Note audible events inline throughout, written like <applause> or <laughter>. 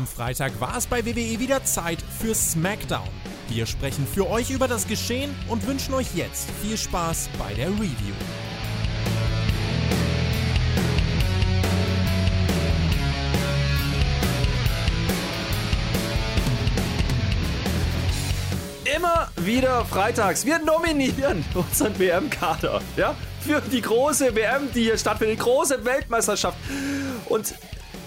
Am Freitag war es bei WWE wieder Zeit für SmackDown. Wir sprechen für euch über das Geschehen und wünschen euch jetzt viel Spaß bei der Review. Immer wieder freitags. Wir nominieren unseren WM-Kader. Ja? Für die große WM, die hier stattfindet. Die große Weltmeisterschaft. Und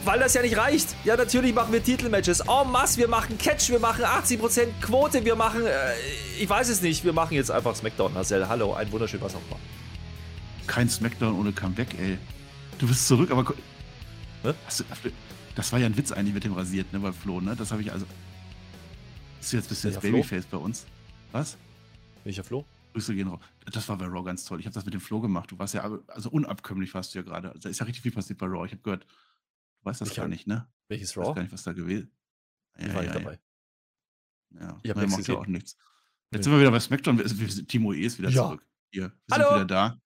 weil das ja nicht reicht. Ja, natürlich machen wir Titelmatches. En masse, wir machen Catch, wir machen 80% Quote, wir machen, äh, ich weiß es nicht, wir machen jetzt einfach Smackdown, Marcel. Hallo, ein wunderschön was auch immer. Kein Smackdown ohne Comeback, ey. Du bist zurück, aber. Du, das war ja ein Witz eigentlich mit dem Rasiert, ne, bei Flo, ne? Das habe ich also. Bist du jetzt, bist du jetzt Babyface bei uns? Was? Welcher Flo? Grüße gehen raus. Das war bei Raw ganz toll. Ich habe das mit dem Flo gemacht. Du warst ja, also unabkömmlich warst du ja gerade. Da ist ja richtig viel passiert bei Raw. Ich habe gehört, Du weißt das ich gar nicht, ne? Welches Raw? Ich weiß gar nicht, was da gewesen ist. Ich war nicht dabei. Ja, ich habe macht ja auch nichts. Jetzt nee. sind wir wieder bei SmackDown. Timo E ist wieder ja. zurück. Hier, wir Hallo. sind wieder da.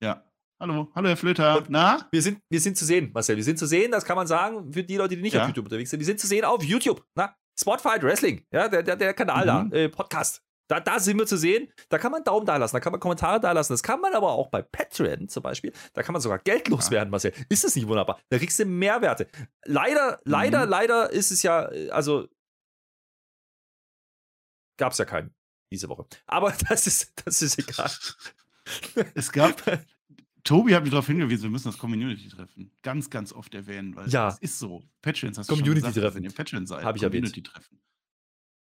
Ja. Hallo, hallo Herr Flöter. Na? Wir sind, wir sind zu sehen, Marcel. Wir sind zu sehen, das kann man sagen, für die Leute, die nicht ja. auf YouTube unterwegs sind. Wir sind zu sehen auf YouTube. Na? Spotfight Wrestling. Ja, der, der, der Kanal mhm. da. Äh, Podcast. Da, da sind wir zu sehen. Da kann man Daumen da lassen, da kann man Kommentare da lassen. Das kann man aber auch bei Patreon zum Beispiel. Da kann man sogar Geld loswerden, Marcel. Ist das nicht wunderbar? Da kriegst du Mehrwerte. Leider, leider, mhm. leider ist es ja, also gab es ja keinen diese Woche. Aber <laughs> das ist, das ist egal. Es gab, Tobi hat mich darauf hingewiesen, wir müssen das Community-Treffen ganz, ganz oft erwähnen, weil ja. das ist so. Patreons hast du Community-Treffen. Patreon seid. Habe ich Community-Treffen.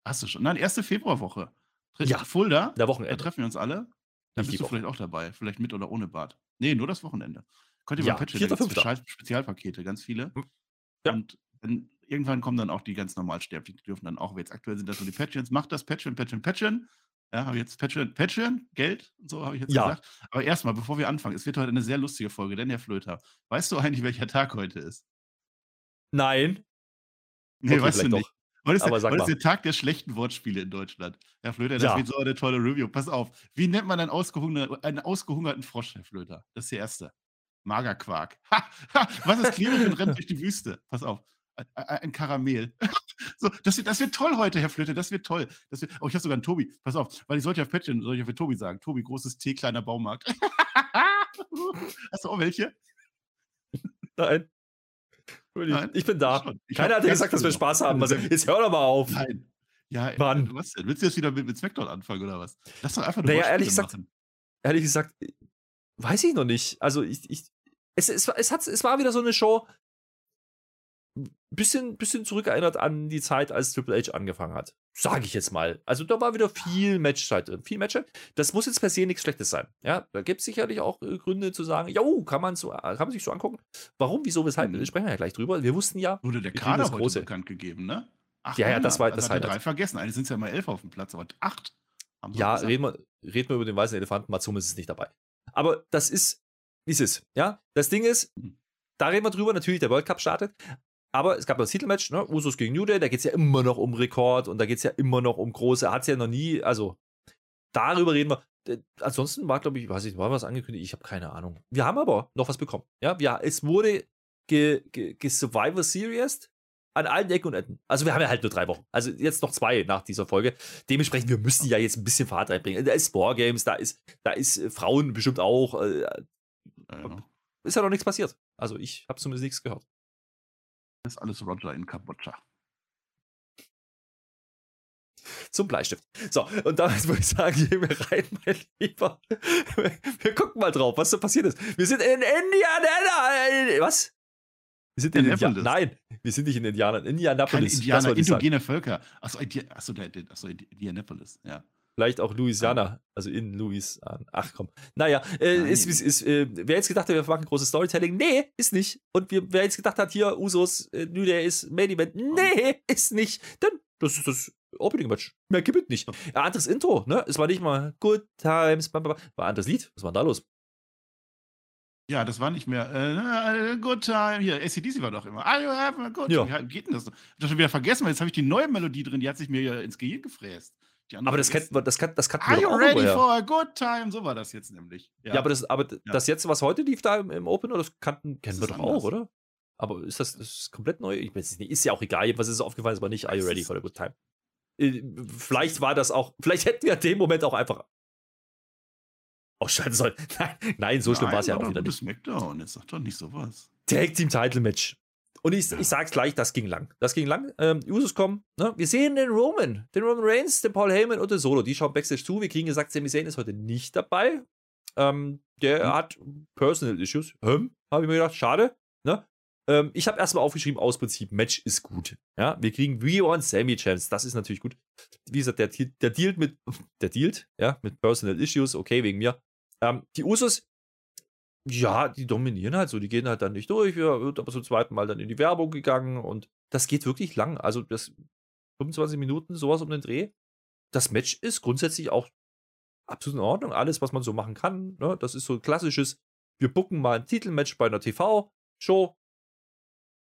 Hast du schon? Nein, erste Februarwoche. Ja. Fulda. Der Wochenende. Da treffen wir uns alle. Dann bist du Woche. vielleicht auch dabei. Vielleicht mit oder ohne Bart. Nee, nur das Wochenende. Könnt ihr ja, mal patchen. Da Spezialpakete, ganz viele. Hm. Ja. Und dann, irgendwann kommen dann auch die ganz Normalsterblichen. Die dürfen dann auch, jetzt aktuell sind das so die Patreons. Macht das, Patreon, Patreon, Patreon. Ja, habe ich jetzt Patreon, Patreon, Geld und so habe ich jetzt ja. gesagt. Aber erstmal, bevor wir anfangen, es wird heute eine sehr lustige Folge, denn Herr Flöter, weißt du eigentlich, welcher Tag heute ist? Nein. Nee, okay, weißt du nicht. Doch. Heute ist, Aber der, heute ist der Tag der schlechten Wortspiele in Deutschland. Herr Flöter, das ja. wird so eine tolle Review. Pass auf. Wie nennt man einen, ausgehungerten, einen ausgehungerten Frosch, Herr Flöter? Das ist der erste. Magerquark. <laughs> Was ist klebrig und rennt <laughs> durch die Wüste? Pass auf. Ein Karamell. <laughs> so, das, wird, das wird toll heute, Herr Flöter. Das wird toll. Das wird, oh, ich habe sogar einen Tobi. Pass auf, weil ich sollte ja Päckchen, soll ich ja für Tobi sagen. Tobi, großes T, kleiner Baumarkt. Hast du auch welche? Nein. Nein, ich bin da. Ich Keiner hat ja gesagt, dass wir Spaß haben. Also, jetzt hör doch mal auf. Nein. Ja, Mann. was denn? Willst du jetzt wieder mit, mit Smackdown anfangen oder was? Lass doch einfach nur naja, ehrlich gesagt, ehrlich gesagt, weiß ich noch nicht. Also ich, ich es, es, es, hat, es war wieder so eine Show, bisschen, bisschen zurückerinnert an die Zeit, als Triple H angefangen hat. Sage ich jetzt mal. Also da war wieder viel Matchzeit drin. Viel Match. Das muss jetzt per se nichts Schlechtes sein. Ja, da gibt es sicherlich auch äh, Gründe zu sagen, ja, kann man, so, kann man sich so angucken. Warum, wieso, weshalb? Mhm. Sprechen wir ja gleich drüber. Wir wussten ja. Wurde der Kader heute große. bekannt gegeben, ne? Acht ja, ja, das war das hat drei vergessen. Eigentlich sind ja mal elf auf dem Platz, aber acht. ja, reden wir, reden wir über den weißen Elefanten. Matsum ist es nicht dabei. Aber das ist, wie es ist. Ja, das Ding ist, mhm. da reden wir drüber. Natürlich, der World Cup startet. Aber es gab das Titelmatch, ne? Usos gegen New Day, da geht es ja immer noch um Rekord und da geht es ja immer noch um große, hat es ja noch nie, also darüber reden wir. Äh, ansonsten war, glaube ich, weiß ich, war was angekündigt, ich habe keine Ahnung. Wir haben aber noch was bekommen. Ja, ja es wurde ge, ge, ge Survivor Series an allen Ecken und Enden. Also wir haben ja halt nur drei Wochen. Also jetzt noch zwei nach dieser Folge. Dementsprechend, wir müssen ja jetzt ein bisschen Fahrt reinbringen. Da ist Wargames, da ist, da ist äh, Frauen bestimmt auch. Äh, ja. Ist ja noch nichts passiert. Also ich habe zumindest nichts gehört. Das ist alles Roger in Kambodscha. Zum Bleistift. So, und damit würde ich sagen, gehen wir rein, mein Lieber. Wir gucken mal drauf, was so passiert ist. Wir sind in Indiana. Was? Wir sind in Indiana. Nein, wir sind nicht in Indiana. Indianapolis. Keine Indianer, indogene Völker. Achso, achso, achso, Indianapolis, ja. Vielleicht auch Louisiana, also in Louisiana. Ach komm. Naja, äh, ist, ist, ist, äh, wer jetzt gedacht hat, wir machen großes Storytelling, nee, ist nicht. Und wir, wer jetzt gedacht hat, hier, Usos, äh, New Day ist Main Event, nee, ist nicht. Denn das ist das Opening Match. Mehr gibt es nicht. Ja, anderes Intro, ne? Es war nicht mal Good Times, war ein anderes Lied. Was war denn da los? Ja, das war nicht mehr äh, Good Time. Hier, ACDC war doch immer. I have a good time. Ja. Wie geht denn das? Ich habe das schon wieder vergessen, weil jetzt habe ich die neue Melodie drin, die hat sich mir ins Gehirn gefräst. Aber das kennt das kann, das kann Are you ready for a good time? So war das jetzt nämlich. Ja, ja aber, das, aber ja. das jetzt, was heute lief da im, im Open, das kannten, kennen das wir doch anders. auch, oder? Aber ist das, ist komplett neu? Ich weiß nicht. Ist ja auch egal. Was ist aufgefallen, ist aber nicht, are you ready for a good time? Äh, vielleicht war das auch, vielleicht hätten wir in dem Moment auch einfach ausschalten sollen. <laughs> Nein, nein so schlimm war es ja auch wieder nicht. Smackdown, jetzt sag doch nicht sowas. Tag Team Title Match. Und ich, ich sag's gleich, das ging lang. Das ging lang. Ähm, Usos kommen. Ne? Wir sehen den Roman, den Roman Reigns, den Paul Heyman und den Solo. Die schauen Backstage zu. Wir kriegen gesagt, Sami Zayn ist heute nicht dabei. Ähm, der hm. hat Personal Issues. Hm, habe ich mir gedacht, schade. Ne? Ähm, ich habe erstmal aufgeschrieben, aus Prinzip, Match ist gut. Ja, wir kriegen We Want Sammy Chance. Das ist natürlich gut. Wie gesagt, der, der dealt mit, <laughs> der dealt, ja, mit Personal Issues, okay, wegen mir. Ähm, die Usos, ja, die dominieren halt so, die gehen halt dann nicht durch. Wir wird aber zum zweiten Mal dann in die Werbung gegangen und das geht wirklich lang. Also das 25 Minuten, sowas um den Dreh. Das Match ist grundsätzlich auch absolut in Ordnung. Alles, was man so machen kann. Ne? Das ist so ein klassisches, wir bucken mal ein Titelmatch bei einer TV-Show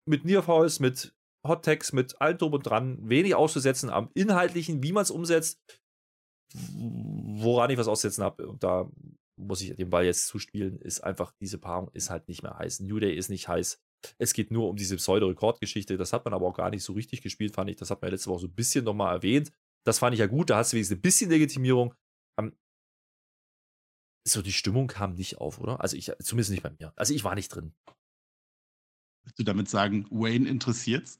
mit Nearfalls, mit Hot Tags, mit allem drum und dran. Wenig auszusetzen am Inhaltlichen, wie man es umsetzt, woran ich was aussetzen habe. Und da muss ich den Ball jetzt zuspielen, ist einfach, diese Paarung ist halt nicht mehr heiß. New Day ist nicht heiß. Es geht nur um diese Pseudo-Rekordgeschichte. Das hat man aber auch gar nicht so richtig gespielt, fand ich. Das hat man ja letzte Woche so ein bisschen nochmal erwähnt. Das fand ich ja gut. Da hast du wenigstens ein bisschen Legitimierung. Ähm, so, die Stimmung kam nicht auf, oder? Also ich, zumindest nicht bei mir. Also ich war nicht drin. Willst du damit sagen, Wayne interessiert's?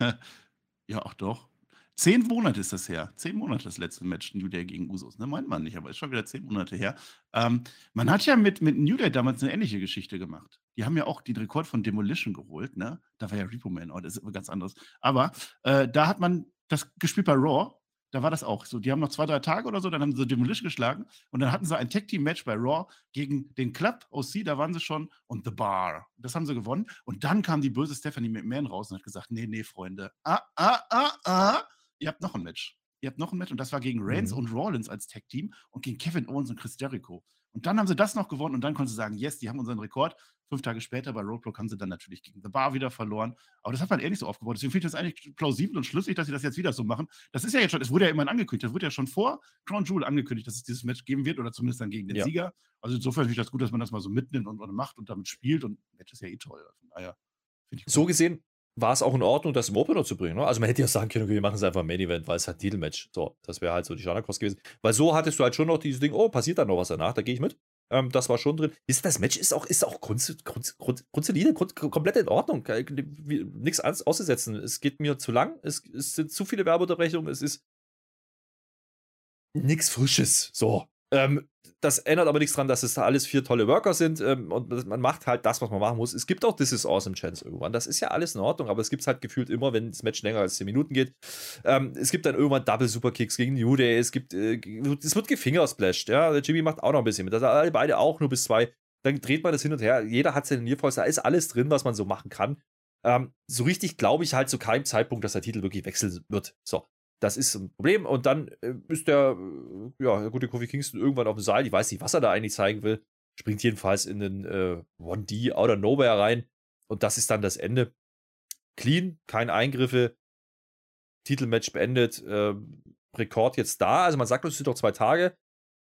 <laughs> ja, auch doch. Zehn Monate ist das her. Zehn Monate das letzte Match New Day gegen Usos. Ne, meint man nicht, aber ist schon wieder zehn Monate her. Ähm, man hat ja mit, mit New Day damals eine ähnliche Geschichte gemacht. Die haben ja auch den Rekord von Demolition geholt. Ne? Da war ja Repo Man, oh, das ist ganz anderes. Aber äh, da hat man das gespielt bei Raw da war das auch so. Die haben noch zwei, drei Tage oder so, dann haben sie Demolition geschlagen und dann hatten sie ein Tag-Team-Match bei Raw gegen den Club OC, da waren sie schon und The Bar. Das haben sie gewonnen. Und dann kam die böse Stephanie McMahon raus und hat gesagt: Nee, nee, Freunde, ah, ah, ah, ah, ihr habt noch ein Match. Ihr habt noch ein Match und das war gegen Reigns mhm. und Rollins als Tag-Team und gegen Kevin Owens und Chris Jericho. Und dann haben sie das noch gewonnen und dann konnten sie sagen, yes, die haben unseren Rekord. Fünf Tage später bei Roadblock haben sie dann natürlich gegen The Bar wieder verloren. Aber das hat man ehrlich so aufgebaut. Deswegen finde ich das eigentlich plausibel und schlüssig, dass sie das jetzt wieder so machen. Das ist ja jetzt schon, es wurde ja immerhin angekündigt, das wurde ja schon vor Crown Jewel angekündigt, dass es dieses Match geben wird oder zumindest dann gegen den ja. Sieger. Also insofern finde ich das gut, dass man das mal so mitnimmt und, und macht und damit spielt und Match ist ja eh toll. Von daher so gesehen war es auch in Ordnung, das im Opener zu bringen. Ne? Also man hätte ja sagen können, okay, wir machen es einfach im Main Event, weil es halt Titelmatch. So, das wäre halt so die Standardkost gewesen. Weil so hattest du halt schon noch dieses Ding, oh, passiert da noch was danach, da gehe ich mit. Ähm, das war schon drin. Ist, das Match ist auch, ist auch grundsolide, grund, grund, komplett in Ordnung. Nichts auszusetzen. Es geht mir zu lang. Es, es sind zu viele Werbeunterbrechungen. Es ist nichts Frisches. So. Ähm, das ändert aber nichts daran, dass es da alles vier tolle Worker sind ähm, und man macht halt das, was man machen muss. Es gibt auch This is Awesome Chance irgendwann. Das ist ja alles in Ordnung, aber es gibt es halt gefühlt immer, wenn das Match länger als 10 Minuten geht. Ähm, es gibt dann irgendwann Double Superkicks gegen New Day. Es gibt, äh, es wird gefingersplashed. Ja, der Jimmy macht auch noch ein bisschen mit. Also alle beide auch nur bis zwei. Dann dreht man das hin und her. Jeder hat seine Nearfalls. Da ist alles drin, was man so machen kann. Ähm, so richtig glaube ich halt zu keinem Zeitpunkt, dass der Titel wirklich wechseln wird. So. Das ist ein Problem. Und dann äh, ist der, äh, ja, der gute Kofi Kingston irgendwann auf dem Seil. Ich weiß nicht, was er da eigentlich zeigen will. Springt jedenfalls in den äh, 1D out of nowhere rein. Und das ist dann das Ende. Clean, keine Eingriffe. Titelmatch beendet. Äh, Rekord jetzt da. Also man sagt, es sind doch zwei Tage.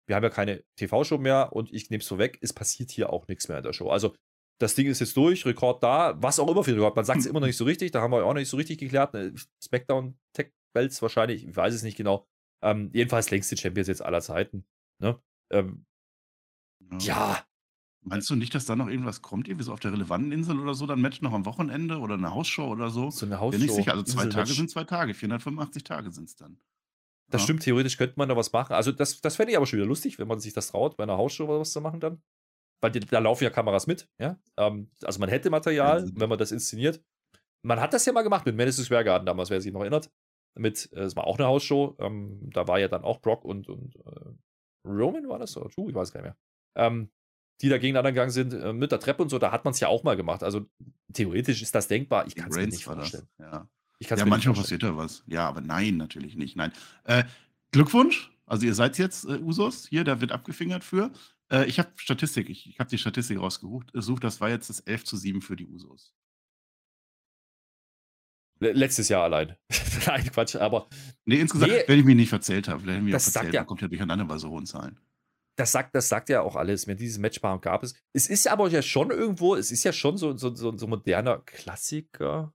Wir haben ja keine TV-Show mehr und ich nehme es so weg. Es passiert hier auch nichts mehr in der Show. Also das Ding ist jetzt durch, Rekord da, was auch immer für Rekord. Man sagt es immer noch nicht so richtig, da haben wir auch noch nicht so richtig geklärt. Äh, SmackDown Tech Belts wahrscheinlich, ich weiß es nicht genau. Ähm, jedenfalls längste Champions jetzt aller Zeiten. Ne? Ähm, ja. ja. Meinst du nicht, dass da noch irgendwas kommt, irgendwie so auf der relevanten Insel oder so, dann Match noch am Wochenende oder eine Hausshow oder so? So eine Hausshow. Bin nicht sicher. Also zwei Tage sind zwei Tage, 485 Tage sind es dann. Das ja. stimmt, theoretisch könnte man da was machen. Also, das, das fände ich aber schon wieder lustig, wenn man sich das traut, bei einer Hausshow oder was zu machen dann. Weil die, da laufen ja Kameras mit, ja. Ähm, also, man hätte Material, ja, wenn man das inszeniert. Man hat das ja mal gemacht mit Madison Square Garden damals, wer sich noch erinnert mit, äh, es war auch eine Hausshow, ähm, da war ja dann auch Brock und, und äh, Roman war das oder Drew, ich weiß gar nicht mehr. Ähm, die da gegeneinander gegangen sind äh, mit der Treppe und so, da hat man es ja auch mal gemacht. Also theoretisch ist das denkbar. Ich kann es mir nicht vorstellen. Das, ja, ja manchmal passiert da was. Ja, aber nein, natürlich nicht. Nein. Äh, Glückwunsch. Also ihr seid jetzt äh, Usos. Hier, da wird abgefingert für. Äh, ich habe Statistik. Ich, ich habe die Statistik rausgesucht. Das war jetzt das 11 zu 7 für die Usos. Letztes Jahr allein. <laughs> Nein, Quatsch, aber. Nee, insgesamt, nee, wenn ich mich nicht verzählt habe, wenn ich mich das verzählt, ja, kommt ja durcheinander bei so hohen Zahlen. das sagt, das sagt ja auch alles, wenn dieses Matchpaar gab es. Es ist aber ja schon irgendwo, es ist ja schon so, so, so, so moderner Klassiker,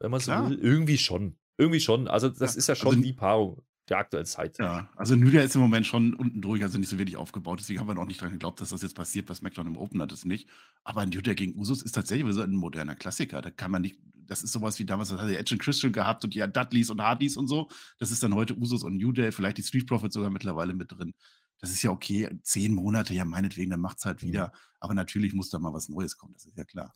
wenn man so will. Irgendwie schon. Irgendwie schon. Also, das ja, ist ja schon also, die Paarung der aktuellen Zeit. Ja, also Nydia ist im Moment schon unten durch, also nicht so wenig aufgebaut. Deswegen haben wir noch nicht dran geglaubt, dass das jetzt passiert. Bei SmackDown im Open hat es nicht. Aber Nydia gegen Usus ist tatsächlich ein moderner Klassiker. Da kann man nicht, das ist sowas wie damals, das hatte Edge und Christian gehabt und ja Dudleys und Hardys und so. Das ist dann heute Usus und New Day, vielleicht die Street Profits sogar mittlerweile mit drin. Das ist ja okay, zehn Monate, ja meinetwegen, dann macht es halt mhm. wieder. Aber natürlich muss da mal was Neues kommen, das ist ja klar.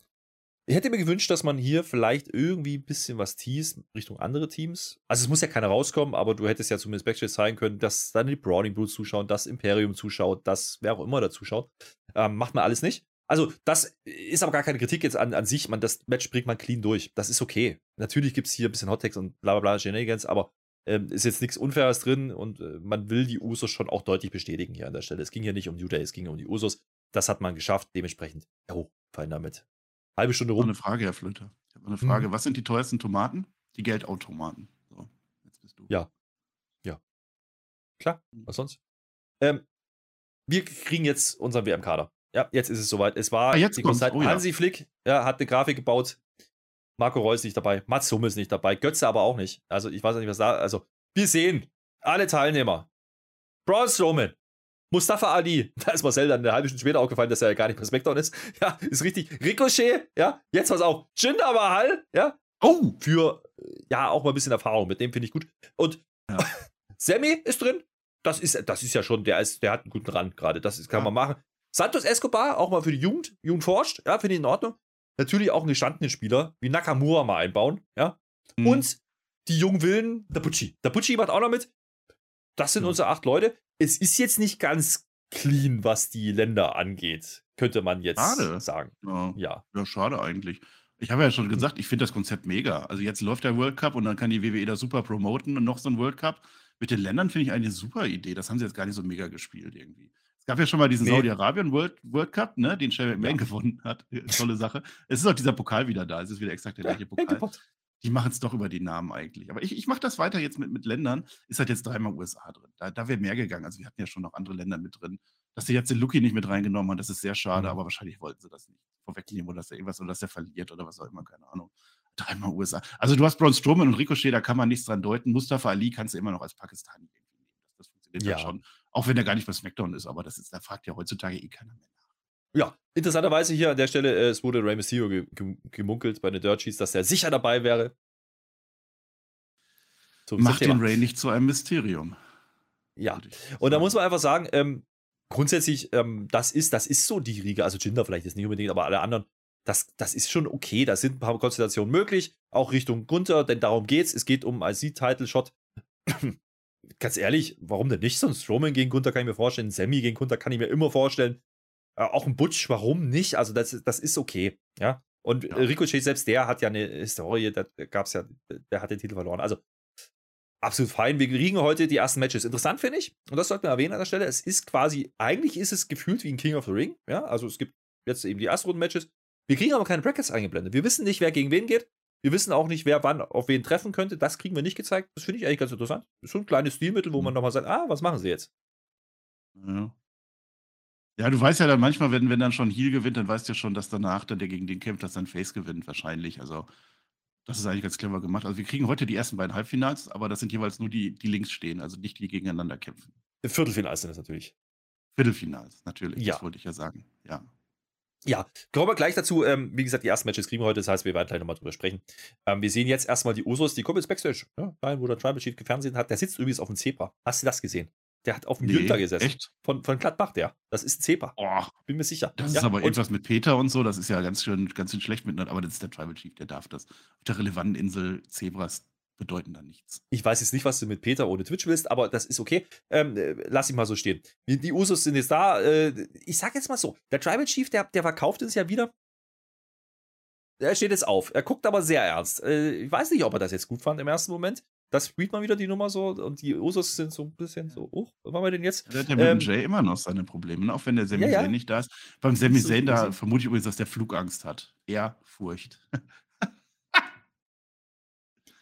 Ich hätte mir gewünscht, dass man hier vielleicht irgendwie ein bisschen was teast Richtung andere Teams. Also es muss ja keiner rauskommen, aber du hättest ja zumindest Backstage zeigen können, dass dann die Browning Brutes zuschauen, das Imperium zuschaut, dass wer auch immer da zuschaut. Ähm, macht man alles nicht. Also das ist aber gar keine Kritik jetzt an, an sich. Man, das Match bringt man clean durch. Das ist okay. Natürlich gibt es hier ein bisschen Hottext und bla bla bla Shenanigans, aber ähm, ist jetzt nichts Unfaires drin und äh, man will die Usos schon auch deutlich bestätigen hier an der Stelle. Es ging hier nicht um New Day, es ging um die Usos. Das hat man geschafft, dementsprechend, oh, fein damit. Halbe Stunde rum. Ich habe eine Frage, Herr Flöter. Ich habe eine Frage. Mhm. Was sind die teuersten Tomaten? Die Geldautomaten. So, jetzt bist du. Ja. Ja. Klar, mhm. was sonst? Ähm, wir kriegen jetzt unseren WM-Kader. Ja, jetzt ist es soweit. Es war ah, jetzt die Zeit. Oh, Hansi ja. Flick ja, hat eine Grafik gebaut. Marco Reus nicht dabei. Mats Hummels nicht dabei. Götze aber auch nicht. Also, ich weiß nicht, was da. Also, wir sehen alle Teilnehmer. Braun Strowman, Mustafa Ali, <laughs> da ist Marcel dann eine halbe Stunde später aufgefallen, dass er ja gar nicht bei SmackDown ist. <laughs> Ja, ist richtig. Ricochet, ja, jetzt was auch. Jinder Mahal, ja. Oh, für, ja, auch mal ein bisschen Erfahrung. Mit dem finde ich gut. Und ja. <laughs> Sammy ist drin. Das ist, das ist ja schon, der, ist, der hat einen guten Rand gerade. Das ist, kann ja. man machen. Santos Escobar, auch mal für die Jugend. Jugend forscht, ja, finde ich in Ordnung. Natürlich auch einen gestandenen Spieler, wie Nakamura mal einbauen, ja. Mhm. Und die jungen Willen, Dapucci. Dapucci macht auch noch mit. Das sind mhm. unsere acht Leute es ist jetzt nicht ganz clean, was die Länder angeht, könnte man jetzt schade. sagen. Ja. ja. ja, schade eigentlich. Ich habe ja schon gesagt, ich finde das Konzept mega. Also jetzt läuft der World Cup und dann kann die WWE da super promoten und noch so ein World Cup. Mit den Ländern finde ich eine super Idee. Das haben sie jetzt gar nicht so mega gespielt irgendwie. Es gab ja schon mal diesen nee. Saudi-Arabien World, World Cup, ne, den Shane McMahon ja. gewonnen hat. <laughs> Tolle Sache. Es ist auch dieser Pokal wieder da. Es ist wieder exakt der gleiche <laughs> Pokal. Die machen es doch über die Namen eigentlich. Aber ich, ich mache das weiter jetzt mit, mit Ländern. Ist halt jetzt dreimal USA drin. Da, da wäre mehr gegangen. Also wir hatten ja schon noch andere Länder mit drin. Dass sie jetzt den Lucky nicht mit reingenommen haben, das ist sehr schade, mhm. aber wahrscheinlich wollten sie das nicht vorwegnehmen oder dass er irgendwas oder dass er verliert oder was auch immer, keine Ahnung. Dreimal USA. Also du hast Braun Strowman und Ricochet, da kann man nichts dran deuten. Mustafa Ali kannst du immer noch als Pakistani irgendwie nehmen. Das, funktioniert ja schon. Auch wenn er gar nicht bei SmackDown ist, aber das ist, da fragt ja heutzutage eh keiner mehr ja, interessanterweise hier an der Stelle, äh, es wurde Rey Mysterio gemunkelt bei den Dirt Sheets, dass er sicher dabei wäre. So, Macht den Ray nicht zu einem Mysterium. Ja, und da muss man einfach sagen, ähm, grundsätzlich, ähm, das, ist, das ist so die Riege, also Jinder vielleicht jetzt nicht unbedingt, aber alle anderen, das, das ist schon okay, da sind ein paar Konstellationen möglich, auch Richtung Gunther, denn darum geht's, es geht um IC-Title-Shot. <clears throat> Ganz ehrlich, warum denn nicht? So ein Strowman gegen Gunther kann ich mir vorstellen, Sammy gegen Gunther kann ich mir immer vorstellen. Äh, auch ein Butch, warum nicht? Also, das, das ist okay. Ja. Und ja. Ricochet selbst, der hat ja eine Historie, da gab es ja, der hat den Titel verloren. Also, absolut fein. Wir kriegen heute die ersten Matches. Interessant finde ich, und das sollte man erwähnen an der Stelle, es ist quasi, eigentlich ist es gefühlt wie ein King of the Ring. Ja, also es gibt jetzt eben die ersten Runden-Matches. Wir kriegen aber keine Brackets eingeblendet. Wir wissen nicht, wer gegen wen geht. Wir wissen auch nicht, wer wann auf wen treffen könnte. Das kriegen wir nicht gezeigt. Das finde ich eigentlich ganz interessant. Das ist schon ein kleines Stilmittel, wo man mhm. nochmal sagt, ah, was machen sie jetzt? Ja. Ja, du weißt ja dann manchmal, wenn, wenn dann schon Heal gewinnt, dann weißt du ja schon, dass danach dann der gegen den kämpft, dass dann Face gewinnt, wahrscheinlich. Also, das ist eigentlich ganz clever gemacht. Also, wir kriegen heute die ersten beiden Halbfinals, aber das sind jeweils nur die, die links stehen, also nicht die gegeneinander kämpfen. Viertelfinals sind das natürlich. Viertelfinals, natürlich. Ja. Das wollte ich ja sagen. Ja. Ja, kommen wir gleich dazu. Ähm, wie gesagt, die ersten Matches kriegen wir heute, das heißt, wir werden gleich nochmal drüber sprechen. Ähm, wir sehen jetzt erstmal die Usos, die kommen jetzt Backstage, ja, wo der Tribal Chief gefernseht hat. Der sitzt übrigens auf dem Zebra. Hast du das gesehen? Der hat auf dem nee, Günther gesessen. Echt? Von, von Gladbach, der. Das ist ein Zepa. Oh, Bin mir sicher. Das ja, ist aber etwas mit Peter und so, das ist ja ganz schön, ganz schön schlecht miteinander. Aber das ist der Tribal Chief, der darf das. Auf der relevanten Insel Zebras bedeuten da nichts. Ich weiß jetzt nicht, was du mit Peter ohne Twitch willst, aber das ist okay. Ähm, äh, lass ich mal so stehen. Die, Usos sind jetzt da. Äh, ich sag jetzt mal so: Der Tribal Chief, der, der verkauft es ja wieder. Er steht jetzt auf. Er guckt aber sehr ernst. Äh, ich weiß nicht, ob er das jetzt gut fand im ersten Moment das spielt man wieder die Nummer so und die Usos sind so ein bisschen so, oh, was machen wir denn jetzt? Der hat ja mit ähm, Jay immer noch seine Probleme, ne? auch wenn der Sami ja, ja. nicht da ist. Beim Sami Zayn, da vermute ich übrigens, dass der Flugangst hat. Eher Furcht. <laughs>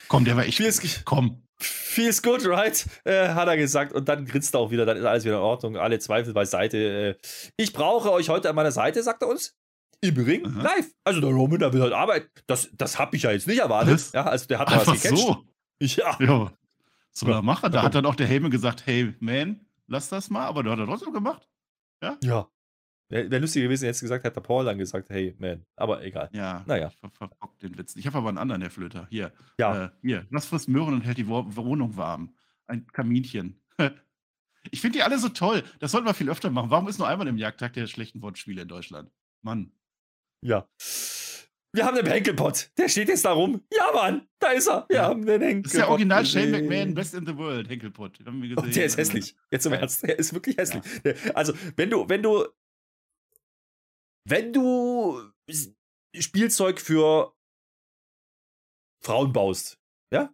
Komm, der war echt. Komm. Feels good, right? Äh, hat er gesagt. Und dann grinst er auch wieder, dann ist alles wieder in Ordnung. Alle Zweifel beiseite. Äh, ich brauche euch heute an meiner Seite, sagt er uns. Im Ring, Aha. live. Also der Roman, der will halt arbeiten. Das, das habe ich ja jetzt nicht erwartet. Ja, also der hat mal was gecatcht. so. Ja. ja. Soll er machen? Da hat dann auch der Heyman gesagt, hey, man, lass das mal. Aber der hat er trotzdem gemacht. Ja? Ja. Wäre wär lustig gewesen, jetzt gesagt, hätte Paul dann gesagt, hey, man. Aber egal. Ja, naja. ich ver verbockt den Witz. Ich habe aber einen anderen, Herr Flöter. Hier. Ja. Äh, hier, lass frisst Möhren und hält die Wohnung warm. Ein Kaminchen. <laughs> ich finde die alle so toll. Das sollten wir viel öfter machen. Warum ist nur einmal im Jagdtag der schlechten Wortspiele in Deutschland? Mann. Ja. Wir haben den Henkelpot. Der steht jetzt da rum. Ja, Mann, da ist er. Wir ja. haben den Henkelpot. Das ist der Original Shane McMahon, Best in the World, Henkelpot. Haben wir gesehen. Oh, der ist hässlich. Jetzt im Ernst. Der ist wirklich hässlich. Ja. Also, wenn du, wenn du wenn du Spielzeug für Frauen baust, ja,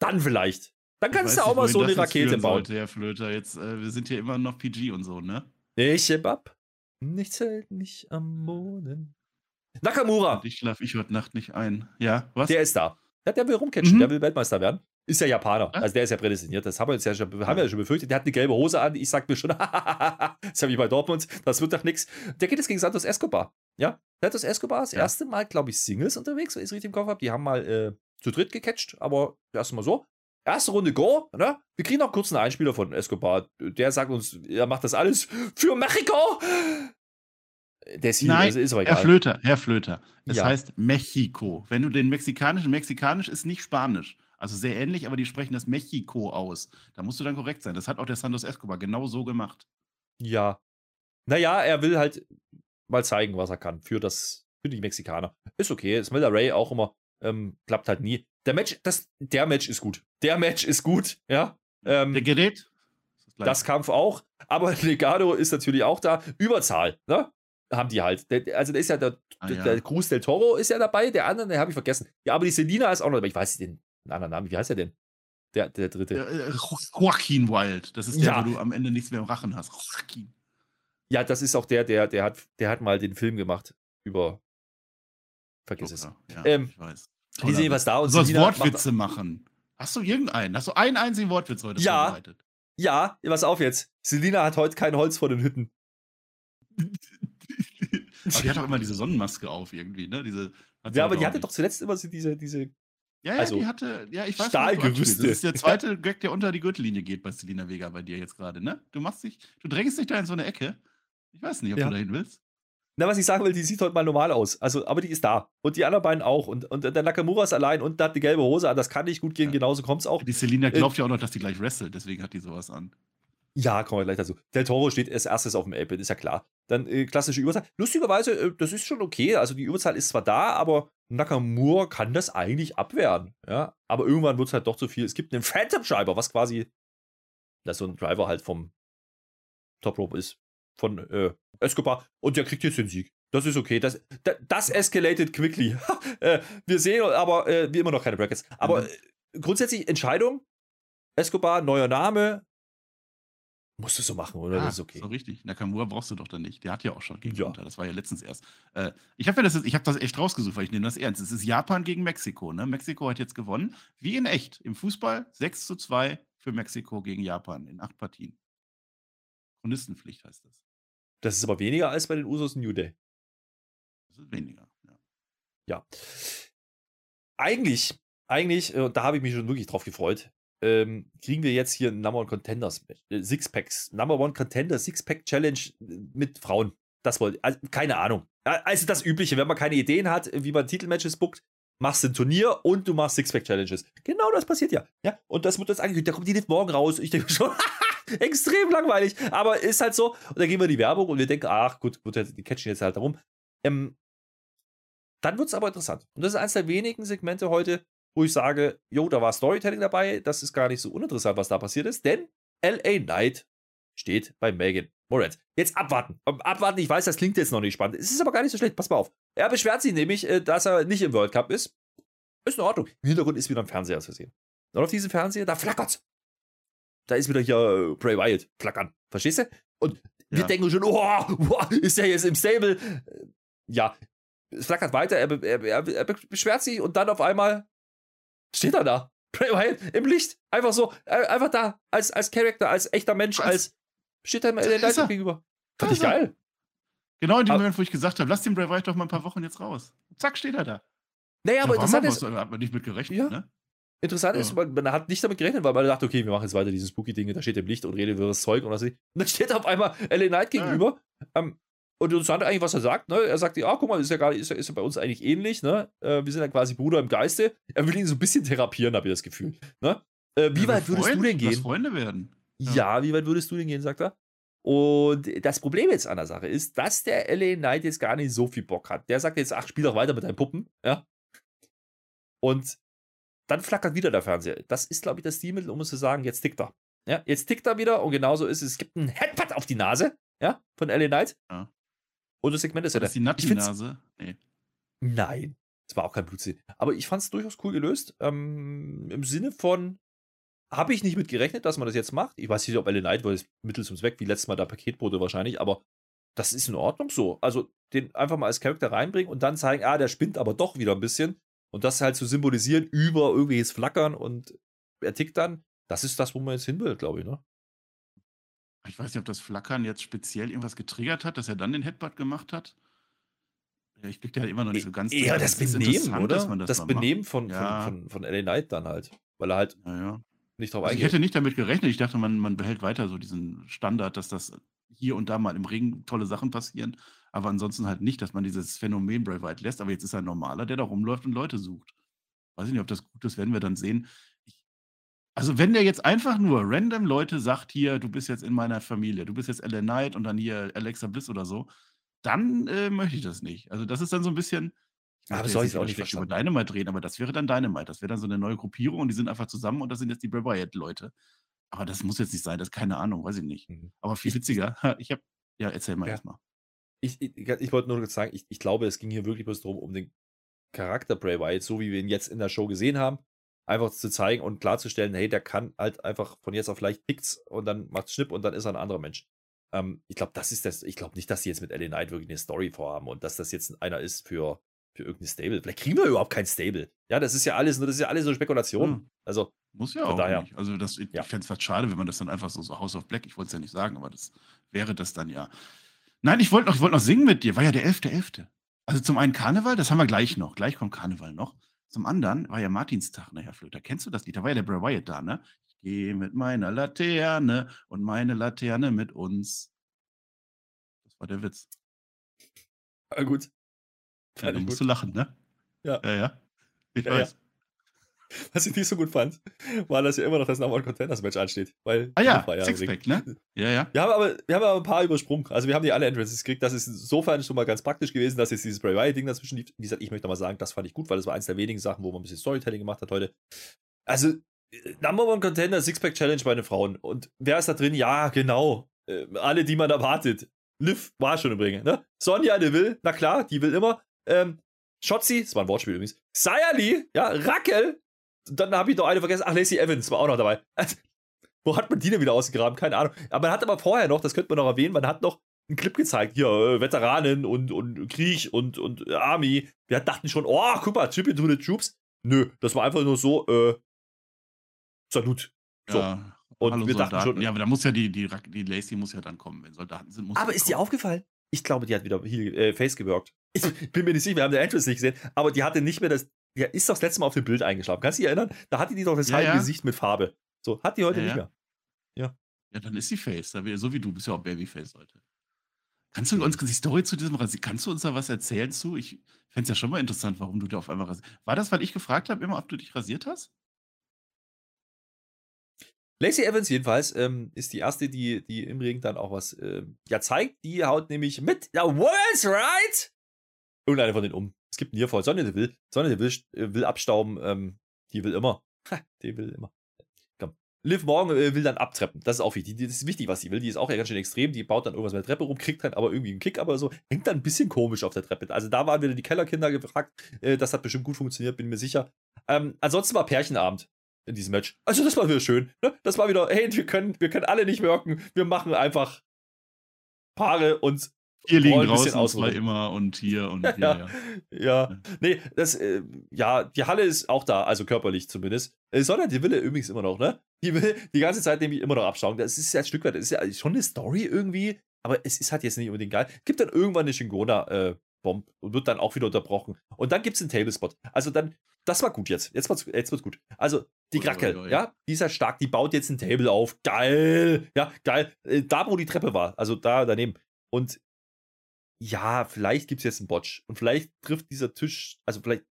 dann vielleicht. Dann kannst du auch mal so eine Rakete bauen. Sollte, Herr Flöter, jetzt, äh, wir sind hier immer noch PG und so, ne? Ich heb ab. Nichts hält mich am Boden. Nakamura. Ich schlaf ich heute Nacht nicht ein. Ja, was? Der ist da. Ja, der will rumcatchen, mhm. der will Weltmeister werden. Ist ja Japaner. Also der ist ja prädestiniert. Das haben wir, jetzt ja schon, haben wir ja schon befürchtet. Der hat eine gelbe Hose an. Ich sag mir schon, <laughs> das habe ich bei Dortmund. Das wird doch nichts. Der geht jetzt gegen Santos Escobar. Ja, Santos Escobar das ja. erste Mal, glaube ich, Singles unterwegs, wenn ich es richtig im Kopf habe. Die haben mal äh, zu dritt gecatcht, aber erstmal so. Erste Runde Go, ne? Wir kriegen noch kurz einen Einspieler von Escobar. Der sagt uns, er macht das alles für Mexiko. Der ist hier, Nein, also ist aber egal. Herr Flöter, Herr Flöter. Es ja. heißt Mexiko. Wenn du den mexikanischen, mexikanisch ist nicht Spanisch. Also sehr ähnlich, aber die sprechen das Mexiko aus. Da musst du dann korrekt sein. Das hat auch der Santos Escobar genau so gemacht. Ja. Naja, er will halt mal zeigen, was er kann für das, für die Mexikaner. Ist okay. Smelter Ray auch immer. Ähm, klappt halt nie. Der Match, das, der Match ist gut. Der Match ist gut, ja. Ähm, der Gerät? Das, das, Kampf auch. Aber <laughs> Legado ist natürlich auch da. Überzahl, ne? Haben die halt. Also, da ist ja der, ah, ja. der Cruz del Toro ist ja dabei, der andere, den habe ich vergessen. Ja, aber die Selina ist auch noch dabei. Ich weiß den anderen Namen. Wie heißt er denn? Der, der dritte. Äh, Joaquin Wild. Das ist der, ja. wo du am Ende nichts mehr im Rachen hast. Joaquin. Ja, das ist auch der, der, der hat, der hat mal den Film gemacht über. Vergiss es. Ja, ähm, ich weiß. Die sehen was da und Du sollst Wortwitze machen. Hast du irgendeinen? Hast du einen einzigen Wortwitz heute ja, vorbereitet? Ja, pass auf jetzt. Selina hat heute kein Holz vor den Hütten. <laughs> aber die hat doch immer diese Sonnenmaske auf irgendwie, ne? Diese, ja, aber die hatte doch zuletzt immer so diese, diese ja, ja, also, die hatte, ja, ich weiß Stahlgerüste. Das ist der <laughs> zweite Gag, der unter die Gürtellinie geht bei Selina Vega bei dir jetzt gerade, ne? Du machst dich, du drängst dich da in so eine Ecke. Ich weiß nicht, ob ja. du dahin willst. Na, was ich sagen will, die sieht heute mal normal aus. Also, aber die ist da. Und die anderen beiden auch. Und, und der Nakamura ist allein und hat die gelbe Hose an. Das kann nicht gut gehen, ja. genauso kommt es auch. Die Selina äh, glaubt äh, ja auch noch, dass die gleich wrestelt, deswegen hat die sowas an. Ja, kommen wir gleich dazu. Del Toro steht als erstes auf dem Apple, ist ja klar. Dann äh, klassische Überzahl. Lustigerweise, äh, das ist schon okay. Also die Überzahl ist zwar da, aber Nakamura kann das eigentlich abwehren. Ja, aber irgendwann wird es halt doch zu viel. Es gibt einen Phantom Driver, was quasi das so ein Driver halt vom Top Rope ist. Von äh, Escobar. Und der kriegt jetzt den Sieg. Das ist okay. Das, das, das escalated quickly. <laughs> äh, wir sehen aber äh, wie immer noch keine Brackets. Aber mhm. Äh, grundsätzlich Entscheidung. Escobar, neuer Name, Musst du so machen, oder? Ah, das ist okay. So richtig. Nakamura brauchst du doch dann nicht. Der hat ja auch schon gegen ja. Unter. Das war ja letztens erst. Äh, ich habe ja das, hab das echt rausgesucht, weil ich nehme das ernst. Es ist Japan gegen Mexiko. Ne? Mexiko hat jetzt gewonnen. Wie in echt. Im Fußball 6 zu 2 für Mexiko gegen Japan in acht Partien. Chronistenpflicht heißt das. Das ist aber weniger als bei den Usos New Day. Das ist weniger, ja. Ja. Eigentlich, eigentlich, äh, da habe ich mich schon wirklich drauf gefreut ähm, kriegen wir jetzt hier ein Number One Contenders äh, Sixpacks. Number One Contender Sixpack Challenge äh, mit Frauen. Das wollte, also, keine Ahnung. Also das Übliche, wenn man keine Ideen hat, wie man Titelmatches bookt, machst du ein Turnier und du machst Sixpack Challenges. Genau das passiert ja. Ja, und das wird jetzt angekündigt. Da kommt die nicht morgen raus. Ich denke schon, <laughs> extrem langweilig. Aber ist halt so. Und dann gehen wir in die Werbung und wir denken, ach gut, gut die catchen jetzt halt darum. Ähm, dann wird es aber interessant. Und das ist eines der wenigen Segmente heute, wo ich sage, jo, da war Storytelling dabei, das ist gar nicht so uninteressant, was da passiert ist, denn LA Knight steht bei Megan Moretz. Jetzt abwarten. Abwarten, ich weiß, das klingt jetzt noch nicht spannend. Es ist aber gar nicht so schlecht, pass mal auf. Er beschwert sich nämlich, äh, dass er nicht im World Cup ist. Ist in Ordnung. Im Hintergrund ist wieder ein Fernseher zu sehen. Und auf diesem Fernseher, da flackert's. Da ist wieder hier äh, Bray Wyatt flackern. Verstehst du? Und ja. wir denken schon, oh, oh, ist der jetzt im Stable? Äh, ja, es flackert weiter, er, er, er, er beschwert sich und dann auf einmal steht er da. <laughs> Bray Wyatt im Licht, einfach so, äh, einfach da, als, als Charakter, als echter Mensch, Was? als steht im LA Knight gegenüber. Fand ich er. geil. Genau in dem Moment, wo ich gesagt habe, lass den Bray Wyatt doch mal ein paar Wochen jetzt raus. Zack, steht er da. Naja, aber Ja, interessant ist, hat man nicht mit gerechnet, Ja. ne? Interessant ist, Ja. man, man hat nicht damit gerechnet, weil man dachte, okay, wir machen jetzt weiter dieses Spooky-Ding, da steht im Licht und redet wirres Zeug und was nicht. Und dann steht auf einmal LA Knight Ja. gegenüber. Ähm, und interessant eigentlich, was er sagt, ne? Er sagt, ja, guck mal, ist ja, gar, ist, ja, ist ja bei uns eigentlich ähnlich, ne? Äh, wir sind ja quasi Bruder im Geiste. Er will ihn so ein bisschen therapieren, habe ich das Gefühl. Ne? Äh, wie Ja, weit würdest Freund- du denn gehen? Freunde werden. Ja. Ja, wie weit würdest du denn gehen, sagt er. Und das Problem jetzt an der Sache ist, dass der LA Knight jetzt gar nicht so viel Bock hat. Der sagt jetzt, ach, spiel doch weiter mit deinen Puppen, ja. Und dann flackert wieder der Fernseher. Das ist, glaube ich, das Stilmittel, um es zu sagen, jetzt tickt er. Ja, jetzt tickt er wieder und genauso ist es. Es gibt einen Headbutt auf die Nase, ja, von LA Knight. Ja. Und das Segment ist War ja das die Ich find's- Natti-Nase? Nee. Nein, es war auch kein Blutsinn. Aber ich fand es durchaus cool gelöst. Ähm, Im Sinne von, habe ich nicht mit gerechnet, dass man das jetzt macht. Ich weiß nicht, ob LA Knight war das Mittel zum Zweck, wie letztes Mal der Paketbote wahrscheinlich, aber das ist in Ordnung so. Also den einfach mal als Charakter reinbringen und dann zeigen, ah, der spinnt aber doch wieder ein bisschen. Und das halt zu symbolisieren über irgendwelches Flackern und er tickt dann. Das ist das, wo man jetzt hin will, glaube ich, ne? Ich weiß nicht, ob das Flackern jetzt speziell irgendwas getriggert hat, dass er dann den Headbutt gemacht hat. Ja, ich blick da immer noch nicht so ganz Eher durch, das ist Benehmen, oder? Das, das. Benehmen von, Ja. von, von, von LA Knight dann halt. Weil er halt Ja, ja. nicht drauf Also ich eingeht. hätte nicht damit gerechnet. Ich dachte, man, man behält weiter so diesen Standard, dass das hier und da mal im Ring tolle Sachen passieren, aber ansonsten halt nicht, dass man dieses Phänomen Bray Wyatt lässt. Aber jetzt ist er ein normaler, der da rumläuft und Leute sucht. Weiß ich nicht, ob das gut ist, werden wir dann sehen. Ich, also wenn der jetzt einfach nur random Leute sagt, hier, du bist jetzt in meiner Familie, du bist jetzt LA Knight und dann hier Alexa Bliss oder so, dann äh, möchte ich das nicht. Also das ist dann so ein bisschen. ich Aber soll ich's auch nicht schlecht über Dynamite reden, aber das wäre dann Dynamite. Das wäre dann so eine neue Gruppierung und die sind einfach zusammen und das sind jetzt die Bray Wyatt-Leute. Aber das muss jetzt nicht sein, das ist keine Ahnung, weiß ich nicht. Mhm. Aber viel Ich- witziger. Ich habe, ja, erzähl mal Ja. erstmal. ich, ich, ich wollte nur kurz sagen, ich, ich glaube, es ging hier wirklich bloß darum, um den Charakter Bray Wyatt, so wie wir ihn jetzt in der Show gesehen haben, einfach zu zeigen und klarzustellen, hey, der kann halt einfach von jetzt auf gleich pickt's und dann macht's Schnipp und dann ist er ein anderer Mensch. Ähm, ich glaube, das ist das, ich glaube nicht, dass die jetzt mit LA Knight wirklich eine Story vorhaben und dass das jetzt einer ist für, für irgendein Stable. Vielleicht kriegen wir überhaupt kein Stable. Ja, das ist ja alles, nur das ist ja alles so Spekulation. Hm. Also, Muss ja auch daher. nicht. Also das, ich, Ja. fände es fast schade, wenn man das dann einfach so, so House of Black, ich wollte es ja nicht sagen, aber das wäre das dann ja. Nein, ich wollte noch, ich wollte noch singen mit dir. War ja der 11.11. Also zum einen Karneval, das haben wir gleich noch. Gleich kommt Karneval noch. Zum anderen war ja Martinstag, ne, Herr Flöter. Kennst du das Lied? Da war ja der Bray Wyatt da, ne? Ich gehe mit meiner Laterne und meine Laterne mit uns. Das war der Witz. äh, gut. Ja, da musst du lachen, ne? Ja. Ja, ja. Ich Ja, ja. <laughs> Was ich nicht so gut fand, war, dass ja immer noch das Number One Contenders Match ansteht. Weil Ah ja, Ring. Sixpack, ne? Ja, ja. Wir haben, aber, wir haben aber ein paar übersprungen. Also wir haben die alle Entrances gekriegt. Das ist insofern schon mal ganz praktisch gewesen, dass jetzt dieses Bray Wyatt-Ding dazwischen lief. Wie gesagt, ich möchte mal sagen, das fand ich gut, weil das war eins der wenigen Sachen, wo man ein bisschen Storytelling gemacht hat heute. Also, äh, Number One Contender Sixpack Challenge bei den Frauen. Und wer ist da drin? Ja, genau. Äh, alle, die man erwartet. Liv war schon im Ring. Ne? Sonja Deville, na klar, die will immer. Ähm, Shotzi, das war ein Wortspiel übrigens. Sayali, ja, Raquel. Dann habe ich noch eine vergessen. Ach, Lacey Evans war auch noch dabei. Also, <laughs> wo hat man die denn wieder ausgegraben? Keine Ahnung. Aber man hat aber vorher noch, das könnte man noch erwähnen, man hat noch einen Clip gezeigt. Hier, äh, Veteranen und, und Krieg und, und äh, Army. Wir dachten schon, oh, guck mal, Tribute to the Troops. Nö, das war einfach nur so, äh, Salut. So. ja. Und Hallo wir dachten Soldaten. schon- Ja, aber da muss ja die, die, die Lacey muss ja dann kommen. Wenn Soldaten sind, muss Aber ist dir kommen. aufgefallen? Ich glaube, die hat wieder Heel, äh, Face gewirkt. Ich bin mir nicht sicher, wir haben den Entrance nicht gesehen, aber die hatte nicht mehr das. Die ist doch das letzte Mal auf dem Bild eingeschlafen. Kannst du dich erinnern? Da hatte die doch das Ja, halbe ja. Gesicht mit Farbe. So, hat die heute Ja, nicht ja. mehr. Ja, dann ist sie Face. Da wär- So wie du bist ja auch Babyface heute. Kannst du uns die Story zu diesem Rasier, kannst du uns da was erzählen zu? Ich fände es ja schon mal interessant, warum du da auf einmal rasierst. War das, weil ich gefragt habe, immer, ob du dich rasiert hast? Lacey Evans jedenfalls ähm, ist die erste, die, die im Ring dann auch was ähm, ja zeigt. Die haut nämlich mit der Women's Right irgendeine von denen um. Es gibt einen hier voll. Sonne, die will. Sonne, die will, äh, will abstauben. Ähm, die will immer. Ha, die will immer. Komm. Liv Morgan äh, will dann abtreppen. Das ist auch wichtig. Die- Das ist wichtig, was sie will. Die ist auch ja ganz schön extrem. Die baut dann irgendwas mit der Treppe rum, kriegt dann aber irgendwie einen Kick, aber so. Hängt dann ein bisschen komisch auf der Treppe. Also da waren wieder die Kellerkinder gefragt. Äh, das hat bestimmt gut funktioniert, bin mir sicher. Ähm, ansonsten war Pärchenabend in diesem Match. Also das war wieder schön. Ne? Das war wieder, hey, wir können, wir können alle nicht wirken. Wir machen einfach Paare und Hier liegen draußen außen zwei immer und hier <laughs> und hier. Ja. ja. Ja, nee, das, äh, ja, die Halle ist auch da, also körperlich zumindest. Äh, Sondern die Wille übrigens immer noch, ne? Die will die ganze Zeit nämlich immer noch abschauen. Das ist ja ein Stück weit, das ist ja schon eine Story irgendwie, aber es ist halt jetzt nicht unbedingt geil. Gibt dann irgendwann eine Shingona-Bomb und wird dann auch wieder unterbrochen. Und dann gibt es einen Tablespot. Also dann, das war gut jetzt. Jetzt wird's, jetzt wird's gut. Also, die Kracke, ui, ui. ja, die ist ja stark, die baut jetzt ein Table auf. Geil! Ja, geil. Äh, Da, wo die Treppe war, also da daneben. Und ja, vielleicht gibt es jetzt einen Botch. Und vielleicht trifft dieser Tisch, also vielleicht.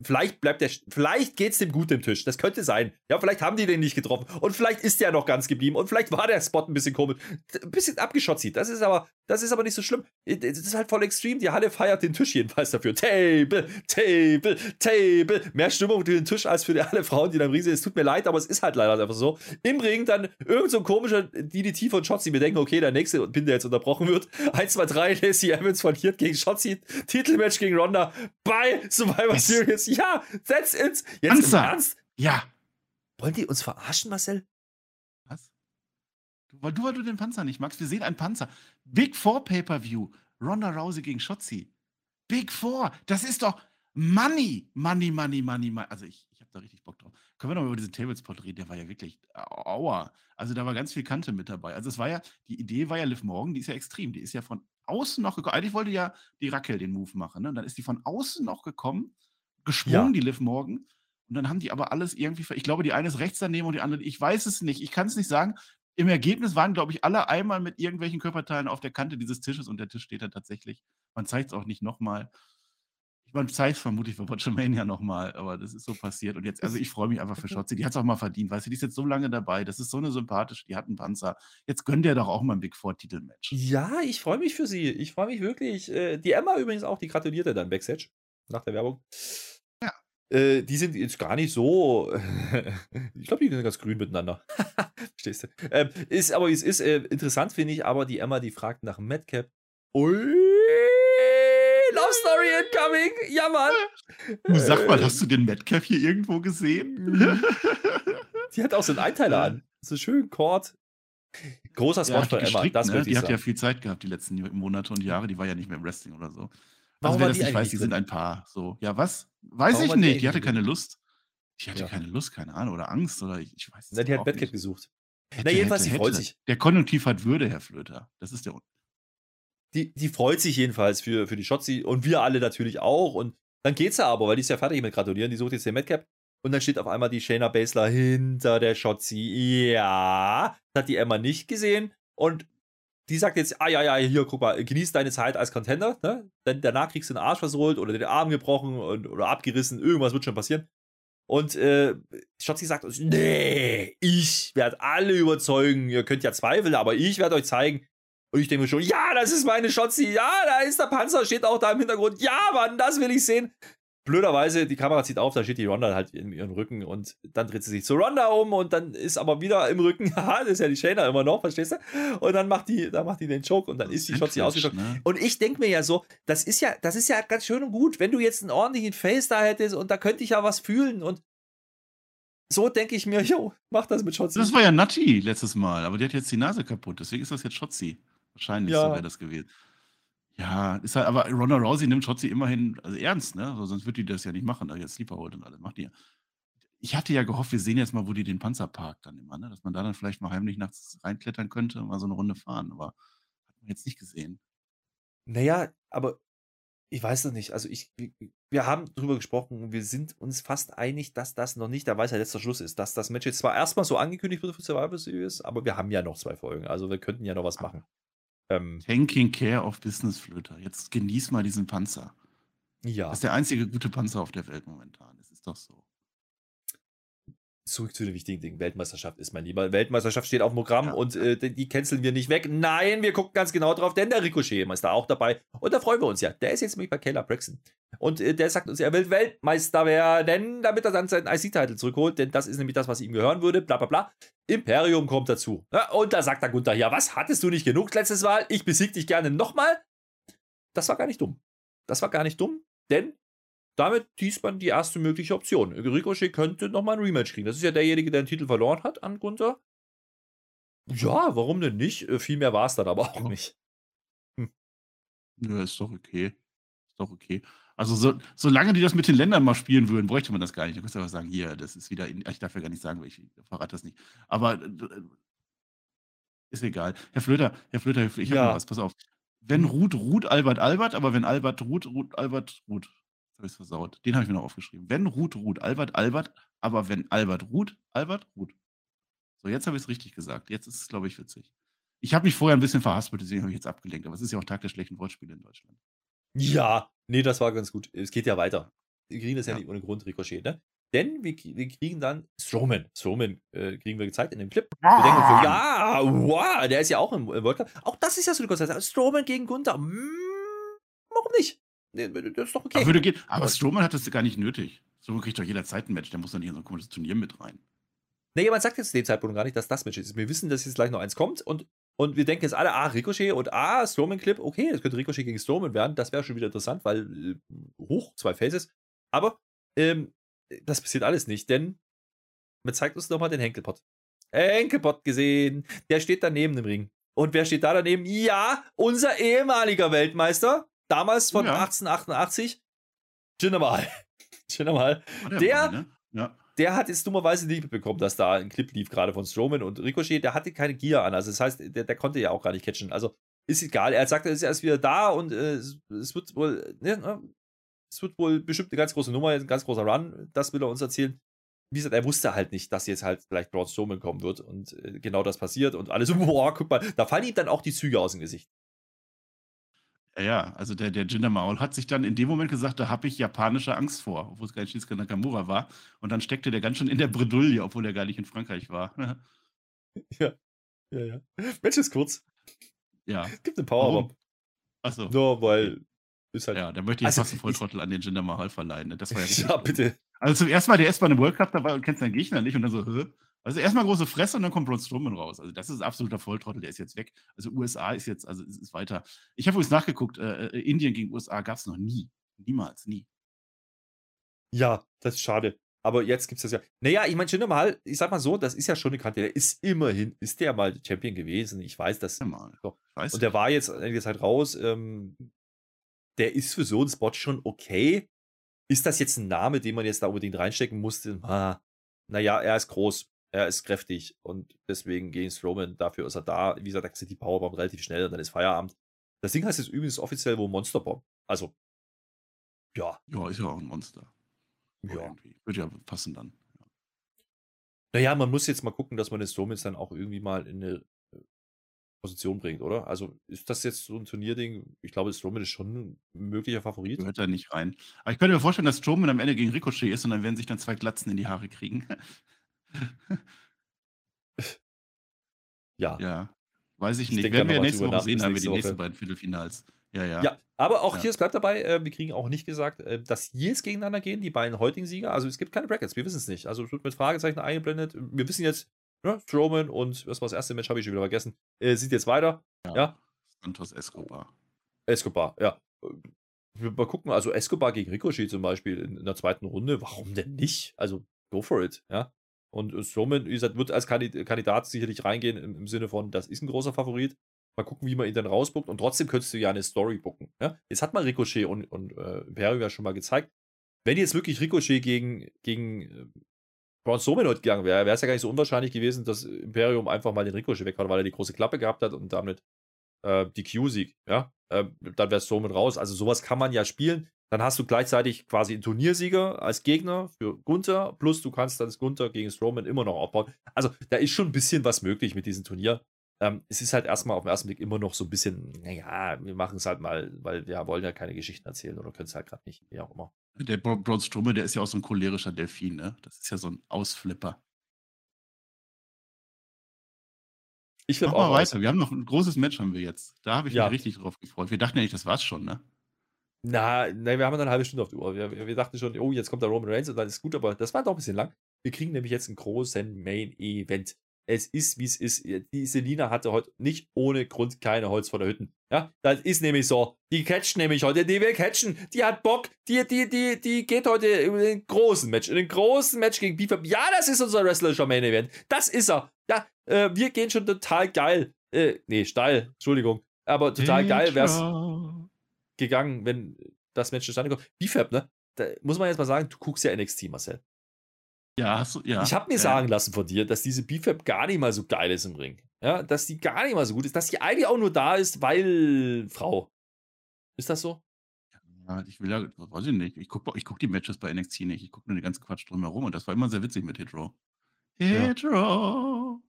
Vielleicht bleibt der, vielleicht geht's dem gut im Tisch. Das könnte sein. Ja, vielleicht haben die den nicht getroffen. Und vielleicht ist der noch ganz geblieben. Und vielleicht war der Spot ein bisschen komisch. Ein bisschen abgeschotzt. Das ist aber, das ist aber nicht so schlimm. Das ist halt voll extrem. Die Halle feiert den Tisch jedenfalls dafür. Table, Table, Table. Mehr Stimmung für den Tisch als für die alle Frauen, die da im Riese Es tut mir leid, aber es ist halt leider einfach so. Im Ring dann irgend so ein komischer DDT von Shotzi. Wir denken, okay, der nächste Pin, der jetzt unterbrochen wird. 1, 2, 3, Lacey Evans verliert gegen Shotzi. Titelmatch gegen Ronda bei Survivor Yes. Series. Ja, that's it. Jetzt. Ernst? Ja. Wollen die uns verarschen, Marcel? Weil, du, weil du den Panzer nicht magst. Wir sehen einen Panzer. Big Four Pay-Per-View. Ronda Rousey gegen Shotzi. Big Four. Das ist doch Money. Money, Money, Money, Money. Also ich, ich habe da richtig Bock drauf. Können wir noch über diesen Tablespot reden? Der war ja wirklich aua. Also da war ganz viel Kante mit dabei. Also es war ja, die Idee war ja Liv Morgan, die ist ja extrem. Die ist ja von außen noch gekommen. Eigentlich wollte ja die Raquel den Move machen. Ne? Und dann ist die von außen noch gekommen, gesprungen, Ja. die Liv Morgan. Und dann haben die aber alles irgendwie, ich glaube, die eine ist rechts daneben und die andere, ich weiß es nicht, ich kann es nicht sagen. Im Ergebnis waren, glaube ich, alle einmal mit irgendwelchen Körperteilen auf der Kante dieses Tisches und der Tisch steht da tatsächlich. Man zeigt es auch nicht nochmal. Man zeigt es vermutlich für Botchamania nochmal, aber das ist so passiert. Und jetzt, also ich freue mich einfach für Schotzi. Die hat es auch mal verdient, weißt du, die ist jetzt so lange dabei. Das ist so eine sympathische, die hat einen Panzer. Jetzt gönnt der doch auch mal ein Big Four-Titelmatch. Ja, ich freue mich für sie. Ich freue mich wirklich. Äh, Die Emma übrigens auch, die gratulierte dann Backstage nach der Werbung. Äh, die sind jetzt gar nicht so. <laughs> ich glaube, die sind ganz grün miteinander. <laughs> Verstehst du? Ähm, ist aber, es ist, äh, interessant finde ich, aber die Emma, die fragt nach Madcap. Ui, Love Story incoming. Ja, Mann. Du sag mal, Äh, hast du den Metcalf hier irgendwo gesehen? Mhm. <laughs> Die hat auch so einen Einteiler an. So schön Kord. Großer Spot Ja, von Emma, das ne? Die hat ja viel Zeit gehabt, die letzten Monate und Jahre. Die war ja nicht mehr im Wrestling oder so. Warum also, wer das die nicht weiß, die sind ein Paar. So. Ja, was? Weiß Warum ich die nicht. eigentlich Die hatte drin? keine Lust. Die hatte Ja. keine Lust, keine Ahnung. Oder Angst oder ich, ich weiß Na, die hat nicht. gesucht. Hätte, Na, jedenfalls, hätte, sie freut hätte. sich. Der Konjunktiv hat Würde, Herr Flöter. Das ist der Un die, die freut sich jedenfalls für, für die Shotzi und wir alle natürlich auch. Und dann geht's ja aber, weil die ist ja fertig mit Gratulieren. Die sucht jetzt den Madcap. Und dann steht auf einmal die Shayna Baszler hinter der Shotzi. Ja, das hat die Emma nicht gesehen. Und die sagt jetzt, ah ja, ja, hier, guck mal, genieß deine Zeit als Contender. Ne? Dann danach kriegst du den Arsch versohlt oder den Arm gebrochen und, oder abgerissen. Irgendwas wird schon passieren. Und äh, Shotzi sagt uns, nee, ich werde alle überzeugen. Ihr könnt ja zweifeln, aber ich werde euch zeigen. Und ich denke mir schon, ja, das ist meine Shotzi. Ja, da ist der Panzer, steht auch da im Hintergrund. Ja, Mann, das will ich sehen. Blöderweise, die Kamera zieht auf, da steht die Ronda halt in ihrem Rücken und dann dreht sie sich zu Ronda um und dann ist aber wieder im Rücken, <laughs> haha, das ist ja die Shayna immer noch, verstehst du? Und dann macht die, dann macht die den Choke und dann ist die Shotzi ausgeschockt. Ne? Und ich denke mir ja so, das ist ja, das ist ja ganz schön und gut, wenn du jetzt einen ordentlichen Face da hättest und da könnte ich ja was fühlen und so denke ich mir, <laughs> jo, mach das mit Shotzi. Das war ja Natti letztes Mal, aber die hat jetzt die Nase kaputt. Deswegen ist das jetzt Schotzi. Wahrscheinlich Ja. so wäre das gewesen. Ja, ist halt, aber Ronda Rousey nimmt Schotzi immerhin also ernst, ne? Also sonst würde die das ja nicht machen, da jetzt Sleeper holt und alles. Macht die ja. Ich hatte ja gehofft, wir sehen jetzt mal, wo die den Panzer parkt dann immer, ne? Dass man da dann vielleicht mal heimlich nachts reinklettern könnte und mal so eine Runde fahren, aber hat man jetzt nicht gesehen. Naja, aber ich weiß noch nicht. Also ich, wir haben drüber gesprochen, wir sind uns fast einig, dass das noch nicht der Weisheit letzter Schluss ist. Dass das Match jetzt zwar erstmal so angekündigt wird für Survivor Series, aber wir haben ja noch zwei Folgen. Also wir könnten ja noch was machen. Ähm, Tanking Care of Business Flöter. Jetzt genieß mal diesen Panzer. ja, Das ist der einzige gute Panzer auf der Welt momentan. Das ist doch so. zurück zu den wichtigen Dingen. Weltmeisterschaft ist mein Lieber. Weltmeisterschaft steht auf dem Programm Ja. und äh, die die canceln wir nicht weg. Nein, wir gucken ganz genau drauf, denn der Ricochet ist da auch dabei. Und da freuen wir uns ja. Der ist jetzt nämlich bei Kayla Braxton. Und äh, der sagt uns, er will Weltmeister werden, damit er dann seinen IC-Titel zurückholt, denn das ist nämlich das, was ihm gehören würde. Bla bla bla. Imperium kommt dazu. Ja, und da sagt der Gunther, ja, was hattest du nicht genug letztes Mal? Ich besieg dich gerne nochmal. Das war gar nicht dumm. Das war gar nicht dumm, denn damit hieß man die erste mögliche Option. Ricochet könnte nochmal ein Rematch kriegen. Das ist ja derjenige, der den Titel verloren hat an Gunther. Ja, warum denn nicht? Äh, Viel mehr war es dann aber auch nicht. Ja, ist doch okay. Ist doch okay. Also, so, solange die das mit den Ländern mal spielen würden, bräuchte man das gar nicht. Du kannst einfach sagen, hier, das ist wieder, in, ich darf ja gar nicht sagen, ich verrate das nicht. Aber äh, ist egal. Herr Flöter, Herr Flöter, ich habe noch was, pass auf. Wenn mhm. Ruth, Ruth, Albert, Albert, aber wenn Albert, Ruth, Ruth, Albert, Ruth. Jetzt habe ich es versaut. Den habe ich mir noch aufgeschrieben. Wenn Ruth, Ruth, Albert, Albert, aber wenn Albert, Ruth, Albert, Ruth. So, jetzt habe ich es richtig gesagt. Jetzt ist es, glaube ich, witzig. Ich habe mich vorher ein bisschen verhaspelt, deswegen habe ich jetzt abgelenkt. Aber es ist ja auch Tag der schlechten Wortspiele in Deutschland. Ja, nee, das war ganz gut. Es geht ja weiter. Wir kriegen das ja, ja nicht ohne Grund, Ricochet, ne? Denn wir, wir kriegen dann Strowman. Strowman äh, kriegen wir gezeigt in dem Clip. Wir denken so, ja, wow, der ist ja auch im, World Cup. Auch das ist ja so eine Konstanz. Strowman gegen Gunther. Hm, warum nicht? Nee, das ist doch okay. Aber, gehen. Aber Strowman hat das gar nicht nötig. Strowman kriegt doch jederzeit ein Match. Der muss doch nicht in so ein komisches Turnier mit rein. Nee, man sagt jetzt zu dem Zeitpunkt gar nicht, dass das Match ist. Wir wissen, dass jetzt gleich noch eins kommt und, und wir denken jetzt alle, ah, Ricochet und ah, Strowman-Clip, okay, das könnte Ricochet gegen Strowman werden. Das wäre schon wieder interessant, weil äh, hoch, zwei Faces. Aber ähm, das passiert alles nicht, denn man zeigt uns nochmal den Henkelpot. Henkelpot gesehen. Der steht daneben im Ring. Und wer steht da daneben? Ja, unser ehemaliger Weltmeister. Damals von ja. 1888. <laughs> Jinder Mahal. Jinder Mahal. Der, der, ne? ja. Der hat jetzt dummerweise nicht mitbekommen, dass da ein Clip lief, gerade von Strowman und Ricochet. Der hatte keine Gear an. Also, das heißt, der, der konnte ja auch gar nicht catchen. Also, ist egal. Er sagt, er ist erst wieder da und äh, es wird wohl, ne, ne es wird wohl bestimmt eine ganz große Nummer, ein ganz großer Run, das will er uns erzählen. Wie gesagt, er wusste halt nicht, dass jetzt halt vielleicht Braun Strowman kommen wird und äh, genau das passiert und alles so, <laughs> boah, guck mal, da fallen ihm dann auch die Züge aus dem Gesicht. Ja, ja, also der, der Jinder Mahal hat sich dann in dem Moment gesagt, da habe ich japanische Angst vor, obwohl es gar nicht Shinsuke Nakamura war. Und dann steckte der ganz schön in der Bredouille, obwohl er gar nicht in Frankreich war. <laughs> ja, ja, ja. Mensch ist kurz. Ja. Gibt eine Powerbomb. Achso. Nur weil ist halt, ja, da möchte ich also, fast einen Volltrottel an den Jinder Mahal verleihen. Ne? Das war ja, <laughs> ja bitte. Also zum ersten Mal, der erst bei einem World Cup dabei und kennst deinen Gegner nicht und dann so, Hö? Also erstmal große Fresse und dann kommt Braun Strowman raus. Also das ist absoluter Volltrottel, der ist jetzt weg. Also USA ist jetzt, also ist, ist weiter. Ich habe übrigens nachgeguckt, äh, äh, Indien gegen USA gab es noch nie. Niemals, nie. Ja, das ist schade. Aber jetzt gibt es das ja. Naja, ich meine, Jinder Mahal, ich sag mal so, das ist ja schon eine Kante. Der ist immerhin, ist der mal Champion gewesen. Ich weiß das. Ja, mal. Und der war jetzt einige Zeit raus. Ähm, der ist für so einen Spot schon okay. Ist das jetzt ein Name, den man jetzt da unbedingt reinstecken musste? Ah, naja, er ist groß, er ist kräftig und deswegen gegen Strowman, dafür ist er da. Wie gesagt, da sind die Powerbomb relativ schnell und dann ist Feierabend. Das Ding heißt jetzt übrigens offiziell wo Monsterbomb. Also, ja. Ja, ist ja auch ein Monster. Ja. Würde ja passen dann. Naja, man muss jetzt mal gucken, dass man den Strowman dann auch irgendwie mal in eine Position bringt, oder? Also ist das jetzt so ein Turnierding? Ich glaube, Strowman ist schon ein möglicher Favorit. Gehört da nicht rein. Aber ich könnte mir vorstellen, dass Strowman am Ende gegen Ricochet ist und dann werden sich dann zwei Glatzen in die Haare kriegen. <laughs> ja. Ja. Weiß ich nicht. Ich Werden wir nächste Woche sehen, haben wir die nächsten beiden Viertelfinals. Ja, ja. Ja, aber auch ja. hier, es bleibt dabei, äh, wir kriegen auch nicht gesagt, äh, dass Heels gegeneinander gehen, die beiden heutigen Sieger. Also es gibt keine Brackets, wir wissen es nicht. Also es wird mit Fragezeichen eingeblendet. Wir wissen jetzt, ja, Strowman und was war das erste Match, habe ich schon wieder vergessen. Äh, sieht jetzt weiter. Ja. ja. Santos Escobar. Escobar, ja. Wir mal gucken, also Escobar gegen Ricochet zum Beispiel in, in der zweiten Runde, warum denn nicht? Also, go for it, ja. Und Strowman, wie gesagt, wird als Kandidat sicherlich reingehen im, im, Sinne von, das ist ein großer Favorit. Mal gucken, wie man ihn dann rausbuckt. Und trotzdem könntest du ja eine Story bucken. Ja? Jetzt hat man Ricochet und, und äh, Imperium ja schon mal gezeigt. Wenn jetzt wirklich Ricochet gegen, gegen äh, Braun Strowman heute gegangen wäre, wäre es ja gar nicht so unwahrscheinlich gewesen, dass Imperium einfach mal den Ricochet weg hat, weil er die große Klappe gehabt hat und damit äh, die Q-Sieg, ja, äh, dann wäre Strowman raus. Also sowas kann man ja spielen. Dann hast du gleichzeitig quasi einen Turniersieger als Gegner für Gunther, plus du kannst dann das Gunther gegen Strowman immer noch aufbauen. Also da ist schon ein bisschen was möglich mit diesem Turnier. Ähm, es ist halt erstmal auf den ersten Blick immer noch so ein bisschen, naja, wir machen es halt mal, weil wir wollen ja keine Geschichten erzählen oder können es halt gerade nicht, wie auch immer. Der Braun Strowman, der ist ja auch so ein cholerischer Delfin, ne? Das ist ja so ein Ausflipper. Ich Mach mal weiter. Wir haben noch ein großes Match haben wir jetzt. Da habe ich ja. mich richtig drauf gefreut. Wir dachten ja nicht, das war's schon, ne? Na, nein, wir haben dann eine halbe Stunde auf die Uhr. Wir, wir, dachten schon, oh, jetzt kommt der Roman Reigns und dann ist gut, aber das war doch ein bisschen lang. Wir kriegen nämlich jetzt einen großen Main Event es ist, wie es ist. Die Selina hatte heute nicht ohne Grund keine Holz vor der Hütten. Ja, das ist nämlich so. Die catcht nämlich heute, die will catchen. Die hat Bock. Die, die, die, die geht heute in den großen Match. In den großen Match gegen Beef Ja, das ist unser wrestlerischer Main Event. Das ist er. Ja, äh, wir gehen schon total geil. Äh, nee, steil. Entschuldigung. Aber total geil wär's. Gegangen, wenn das Match zustande kommt. BFAB, ne? Da muss man jetzt mal sagen, du guckst ja NXT, Marcel. Ja, hast du, ja. Ich habe mir ja. sagen lassen von dir, dass diese BFAB gar nicht mal so geil ist im Ring. Ja, dass die gar nicht mal so gut ist, dass die eigentlich auch nur da ist, weil Frau. Ist das so? Ja, ich will ja, weiß ich nicht. Ich gucke ich guck die Matches bei NXT nicht. Ich gucke nur den ganzen Quatsch drumherum und das war immer sehr witzig mit Hitro. Hitro.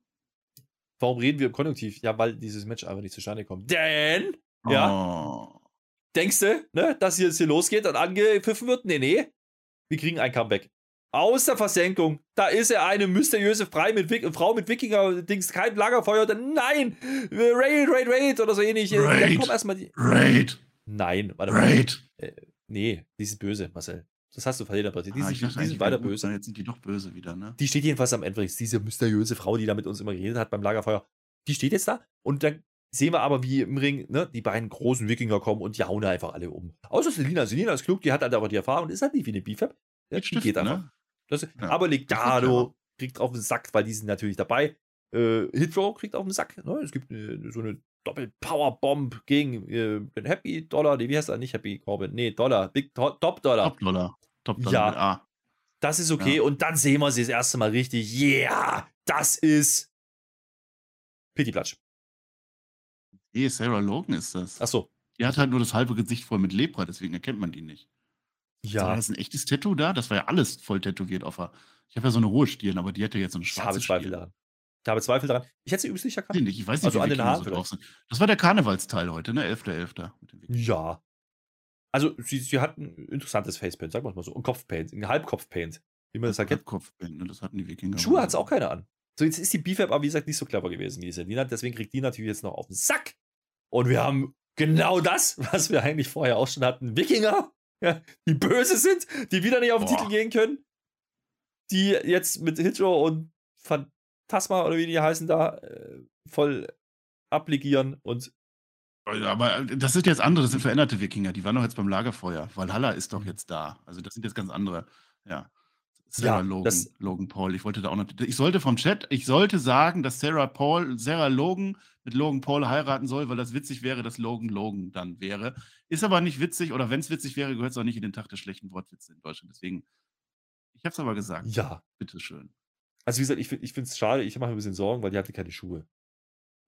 Warum reden wir im Konjunktiv? Ja, weil dieses Match einfach nicht zustande kommt. Denn, ja, Oh. Denkst du, ne, dass hier, hier losgeht und angepfiffen wird? Nee, nee. Wir kriegen ein Comeback. Aus der Versenkung, da ist er eine mysteriöse Frau mit, Wik- Frau mit Wikinger-Dings, kein Lagerfeuer. Dann, nein, Raid, Raid, Raid oder so ähnlich. Dann Raid. kommt erstmal die. Raid. Nein, warte mal. Raid. Nee, die ist böse, Marcel. Das hast du verhindert. Die, Ah, sind, die sind weiter böse. Jetzt sind die doch böse wieder, ne? Die steht jedenfalls am Ende. Diese mysteriöse Frau, die da mit uns immer geredet hat beim Lagerfeuer. Die steht jetzt da. Und dann sehen wir aber, wie im Ring ne, die beiden großen Wikinger kommen und die hauen einfach alle um. Außer Selina. Selina ist klug, die hat halt aber die Erfahrung. Ist halt nicht wie eine BFAB. Ja, die geht einfach. ne? Das, Ja, aber Legado kriegt auf den Sack, weil die sind natürlich dabei. Äh, Hitro kriegt auf den Sack. Ne? Es gibt äh, so eine Doppel-Power-Bomb gegen äh, den Happy Dollar. Nee, wie heißt er? Nicht Happy Corbin. Nee, Dollar. Big To- Top Dollar. Top-Dollar. Top-Dollar Ja. mit A. Das ist okay. Ja. Und dann sehen wir sie das erste Mal richtig. Yeah, das ist Pity Platsch. Nee, Sarah Logan ist das. Achso. Die hat halt nur das halbe Gesicht voll mit Lepra, deswegen erkennt man die nicht. Ja, War das ein echtes Tattoo da? Das war ja alles voll tätowiert auf der. Ich habe ja so eine rohe Stirn, aber die hätte jetzt so eine ich schwarze habe Zweifel Stirn. daran. Ich habe Zweifel daran. Ich hätte sie übrigens nicht ich erkannt. Ich weiß nicht, Also wie an den Haaren so drauf sind. Das war der Karnevalsteil heute, ne? 11.11. mit den Wikingern. Ja. Also, sie, sie hat ein interessantes Facepaint, sagen wir es mal so. Ein Kopfpaint, ein Halbkopfpaint. Wie man das halt kennt. Kopfband, ne? Das hatten die Wikinger. Schuhe hat es auch keine an. So, jetzt ist die BFAB aber wie gesagt nicht so clever gewesen, die Selina. Deswegen kriegt die natürlich jetzt noch auf den Sack. Und wir haben genau das, was wir eigentlich vorher auch schon hatten. Wikinger, ja, die böse sind, die wieder nicht auf den Boah. Titel gehen können. Die jetzt mit Hitro und Phantasma oder wie die heißen da äh, voll abligieren und Aber das sind jetzt andere, das sind veränderte Wikinger. Die waren doch jetzt beim Lagerfeuer. Valhalla ist doch Mhm. jetzt da. Also das sind jetzt ganz andere. Ja. Sarah Ja, Logan, das- Logan Paul. Ich wollte da auch noch. Ich sollte vom Chat, ich sollte sagen, dass Sarah Paul, Sarah Logan mit Logan Paul heiraten soll, weil das witzig wäre, dass Logan Logan dann wäre. Ist aber nicht witzig, oder wenn es witzig wäre, gehört es auch nicht in den Tag der schlechten Wortwitze in Deutschland. Deswegen, ich habe es aber gesagt. ja. Bitteschön. Also wie gesagt, ich, find- ich finde es schade, ich mache mir ein bisschen Sorgen, weil die hatte keine Schuhe.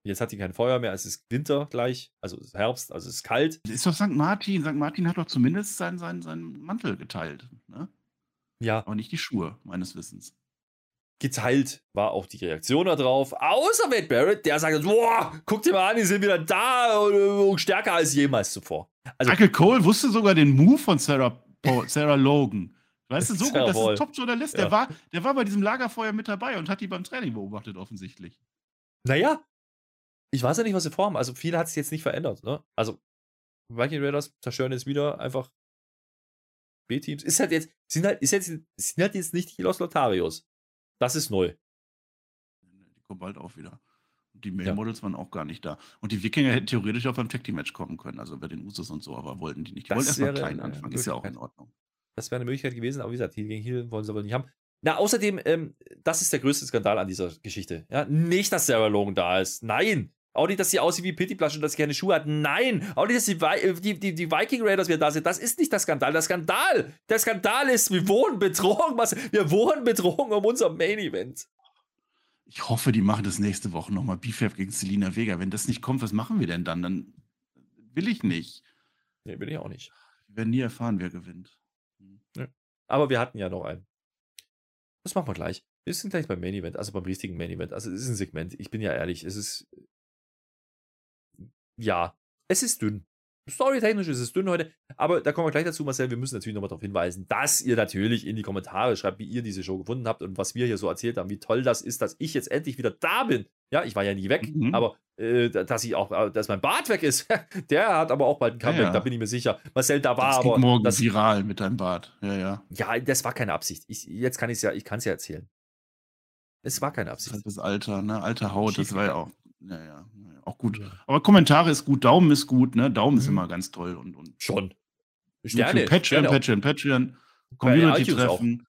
Jetzt hat die kein Feuer mehr, es ist Winter gleich, also es ist Herbst, also es ist kalt. Ist doch St. Martin. St. Martin hat doch zumindest seinen, seinen, seinen Mantel geteilt. Ne? Ja, Aber nicht die Schuhe, meines Wissens. geteilt war auch die Reaktion darauf. Außer Wade Barrett, der sagt, boah, guck dir mal an, die sind wieder da und, stärker als jemals zuvor. Also, Michael Cole wusste sogar den Move von Sarah, Paul, <laughs> Sarah Logan. Weißt du, so gut, das ist ein Top-Journalist. Ja. Der, war, der war bei diesem Lagerfeuer mit dabei und hat die beim Training beobachtet, offensichtlich. naja, ich weiß ja nicht, was sie vorhaben. Also viel hat sich jetzt nicht verändert. Ne? Also Viking Raiders zerstören jetzt wieder einfach B-Teams. Ist halt jetzt, sind halt, ist jetzt, sind halt jetzt nicht die Los Lotarios. Das ist neu. Die kommen bald auch wieder. Und die Male-Models waren auch gar nicht da. Und die Wikinger hätten theoretisch auch beim Tag Team Match kommen können, also bei den Usos und so, aber wollten die nicht. Die Das wollten erstmal wäre klein anfangen. Ist ja auch in. Ordnung. Das wäre eine Möglichkeit gewesen, aber wie gesagt, Heal gegen Heal wollen sie aber nicht haben. Na, außerdem, ähm, das ist der größte Skandal an dieser Geschichte. Ja, nicht, dass Sarah Logan da ist. Nein. Auch nicht, dass sie aussieht wie Pity Blush und dass sie keine Schuhe hat. Nein. Auch nicht, dass die, Vi- äh, die, die, die Viking Raiders wieder da sind. Das ist nicht der Skandal. Der Skandal, der Skandal ist, wir wurden betrogen. Was, wir wurden betrogen um unser Main Event. Ich hoffe, die machen das nächste Woche nochmal. BFAB gegen Selina Vega. Wenn das nicht kommt, was machen wir denn dann? Dann will ich nicht. Nee, bin ich auch nicht. Wir werden nie erfahren, wer gewinnt. Aber wir hatten ja noch einen. Das machen wir gleich. Wir sind gleich beim Main Event, also beim richtigen Main Event. Also es ist ein Segment. Ich bin ja ehrlich, es ist. Ja, es ist dünn. Storytechnisch ist es dünn heute, aber da kommen wir gleich dazu, Marcel. Wir müssen natürlich nochmal darauf hinweisen, dass ihr natürlich in die Kommentare schreibt, wie ihr diese Show gefunden habt und was wir hier so erzählt haben, wie toll das ist, dass ich jetzt endlich wieder da bin. Ja, ich war ja nie weg, Mhm. aber äh, dass ich auch, äh, dass mein Bart weg ist, <laughs> der hat aber auch bald ein Ja, Comeback, ja. da bin ich mir sicher. Marcel, da war Das aber. geht morgen das, viral mit deinem Bart. Ja, ja. ja, das war keine Absicht. Ich, jetzt kann ich es ja, ich kann es ja erzählen. Es war keine Das ist Absicht. halt das Alter, ne? Alte Haut, das war ja auch. Ja, ja, ja, auch gut. Ja. Aber Kommentare ist gut, Daumen ist gut, ne? Daumen ist Mhm. immer ganz toll und, und Schon. Sterne. Patreon. Patreon, Patreon, Community-Treffen,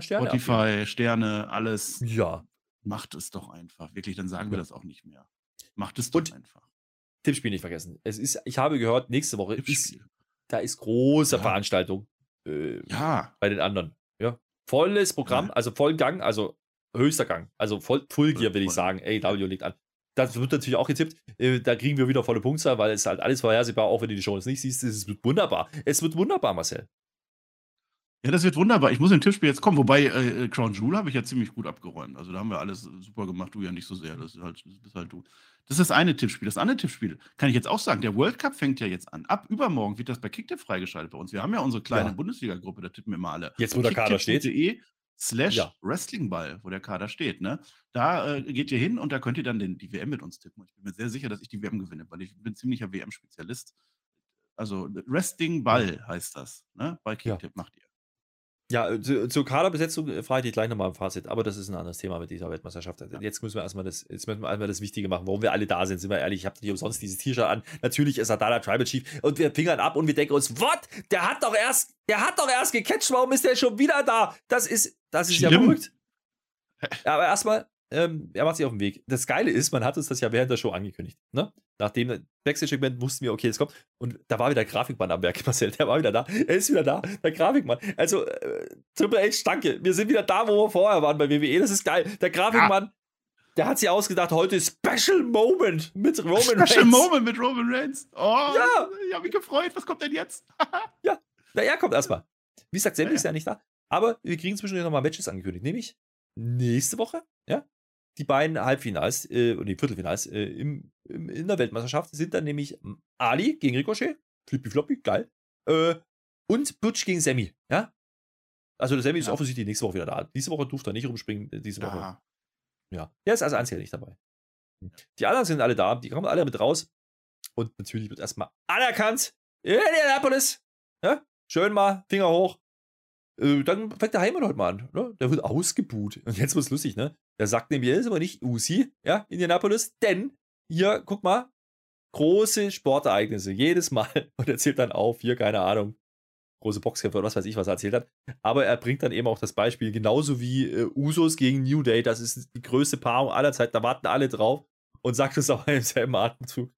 Sterne abgeben. Spotify, Sterne, alles. Ja. Macht es doch einfach. Wirklich, dann sagen wir Ja. das auch nicht mehr. Macht es doch Und einfach. Tippspiel nicht vergessen. Es ist, ich habe gehört, nächste Woche ist, da ist große ja. Veranstaltung äh, ja. bei den anderen. Ja. Volles Programm, also Vollgang, also höchster Gang. Also voll, Full Gear, will ich sagen. AW liegt an. Das wird natürlich auch getippt. Äh, da kriegen wir wieder volle Punktzahl, weil es halt alles vorhersehbar, auch wenn du die Show jetzt nicht siehst. Es wird wunderbar. Es wird wunderbar, Marcel. Ja, das wird wunderbar. Ich muss im Tippspiel jetzt kommen, wobei äh, äh, Crown Jewel habe ich ja ziemlich gut abgeräumt. Also da haben wir alles super gemacht, du ja nicht so sehr. Das ist halt, das ist halt du. Das ist das eine Tippspiel. Das andere Tippspiel kann ich jetzt auch sagen. Der World Cup fängt ja jetzt an. Ab übermorgen wird das bei Kicktipp freigeschaltet bei uns. Wir haben ja unsere kleine ja. Bundesliga-Gruppe, da tippen wir mal alle. Jetzt, wo der Kader steht. Slash ja. Wrestlingball, wo der Kader steht. Ne? Da äh, geht ihr hin und da könnt ihr dann den, die WM mit uns tippen. Ich bin mir sehr sicher, dass ich die WM gewinne, weil ich bin ziemlicher WM-Spezialist. Also Wrestlingball heißt das. Ne? Bei Kicktipp ja. macht ihr. Ja, äh, zu, zur Kaderbesetzung äh, frage ich gleich nochmal im Fazit, aber das ist ein anderes Thema mit dieser Weltmeisterschaft. Jetzt müssen wir erstmal das, jetzt müssen wir erstmal das Wichtige machen, warum wir alle da sind, sind wir ehrlich, ich habe nicht umsonst dieses T-Shirt an. Natürlich ist er da der Tribal Chief und wir fingern ab und wir denken uns, what? Der hat doch erst, der hat doch erst gecatcht, warum ist der schon wieder da? Das ist, das ist Schlimm. ja verrückt. Ja, aber erstmal, ähm, er macht sich auf den Weg. Das Geile ist, man hat uns das ja während der Show angekündigt. Ne? Nach dem Backstage-Segment wussten wir, okay, es kommt. Und da war wieder der Grafikmann am Werk, <laughs> Marcel. Der war wieder da. Er ist wieder da, der Grafikmann. Also, äh, Triple H, danke. Wir sind wieder da, wo wir vorher waren bei WWE. Das ist geil. Der Grafikmann, ja. der hat sich ausgedacht, heute Special Moment mit Roman Special Reigns. Special Moment mit Roman Reigns. Oh, ja. Ich habe mich gefreut. Was kommt denn jetzt? <laughs> ja, na, er kommt erstmal. Wie gesagt, Sammy ja, ist ja nicht da. Aber wir kriegen zwischendurch nochmal Matches angekündigt. Nämlich nächste Woche, ja, die beiden Halbfinals äh, und die Viertelfinals äh, im, im, in der Weltmeisterschaft sind dann nämlich hm, Ali gegen Ricochet, Flippy Floppy, geil, äh, und Butch gegen Sammy, ja. Also der Sammy ja. ist offensichtlich nächste Woche wieder da. Diese Woche durfte er nicht rumspringen, äh, diese Woche. Ja. ja. Der ist als einziger nicht dabei. Die anderen sind alle da, die kommen alle mit raus. Und natürlich wird erstmal anerkannt in Indianapolis. Ja? Schön mal, Finger hoch. Äh, dann fängt der Heimann heute mal an. Ne? Der wird ausgebuht. Und jetzt wird es lustig, ne? Der sagt nämlich, ist aber nicht Usi, ja, Indianapolis, denn hier, guck mal, große Sportereignisse, jedes Mal. <laughs> Und er zählt dann auf, hier, keine Ahnung, große Boxkämpfe oder was weiß ich, was er erzählt hat. Aber er bringt dann eben auch das Beispiel, genauso wie äh, Usos gegen New Day, das ist die größte Paarung aller Zeit, da warten alle drauf und sagt es auch <laughs> im selben Atemzug.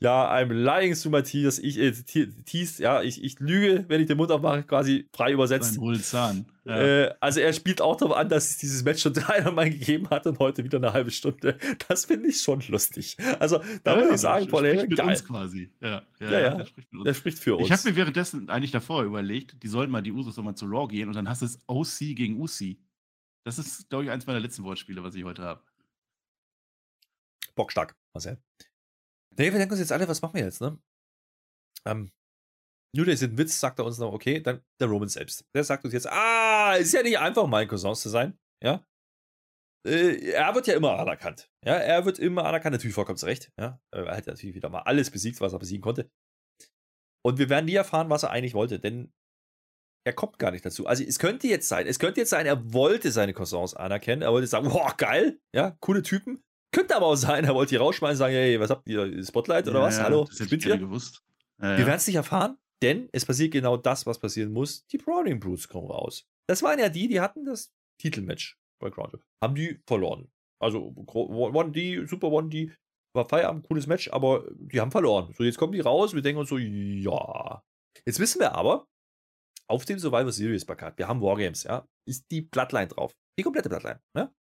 Ja, I'm lying to Matthias. Ich, äh, tease, ja, ich, ich lüge, wenn ich den Mund aufmache, quasi frei übersetzt. Zahn. Ja. Äh, also er spielt auch darauf an, dass es dieses Match schon <laughs> dreimal gegeben hat und heute wieder eine halbe Stunde. Das finde ich schon lustig. Also da ja, muss ich sagen, Paul Heyman, geil. Uns quasi. Ja, ja, ja, ja. Spricht der, spricht für uns. Ich habe mir währenddessen eigentlich davor überlegt, die sollen mal die Usos nochmal zu Raw gehen und dann hast du es OC gegen UC. Das ist, glaube ich, eins meiner letzten Wortspiele, was ich heute habe bockstark, Marcel. Nee, wir denken uns jetzt alle, was machen wir jetzt, ne? Ähm, New Day sind ein Witz, sagt er uns noch, okay, dann der Roman selbst. Der sagt uns jetzt, ah, ist ja nicht einfach, mein Cousin zu sein, ja? Äh, er wird ja immer anerkannt, ja? Er wird immer anerkannt, natürlich vollkommen recht, ja? Er hat natürlich wieder mal alles besiegt, was er besiegen konnte. Und wir werden nie erfahren, was er eigentlich wollte, denn er kommt gar nicht dazu. Also es könnte jetzt sein, es könnte jetzt sein, er wollte seine Cousins anerkennen, er wollte sagen, boah, geil, ja, coole Typen, könnte aber auch sein, er wollte die rausschmeißen und sagen, hey, was habt ihr, Spotlight oder ja, was? Hallo, das spinnt ihr? Gewusst. Ja, Wir werden es nicht erfahren, denn es passiert genau das, was passieren muss. Die Browning Brutes kommen raus. Das waren ja die, die hatten das Titelmatch bei Crown Haben die verloren. Also One D, Super One D, war Feierabend, cooles Match, aber die haben verloren. So, jetzt kommen die raus, wir denken uns so, ja. Jetzt wissen wir aber, auf dem Survivor Series Plakat, wir haben Wargames, ja, ist die Bloodline drauf. Die komplette Bloodline, ja.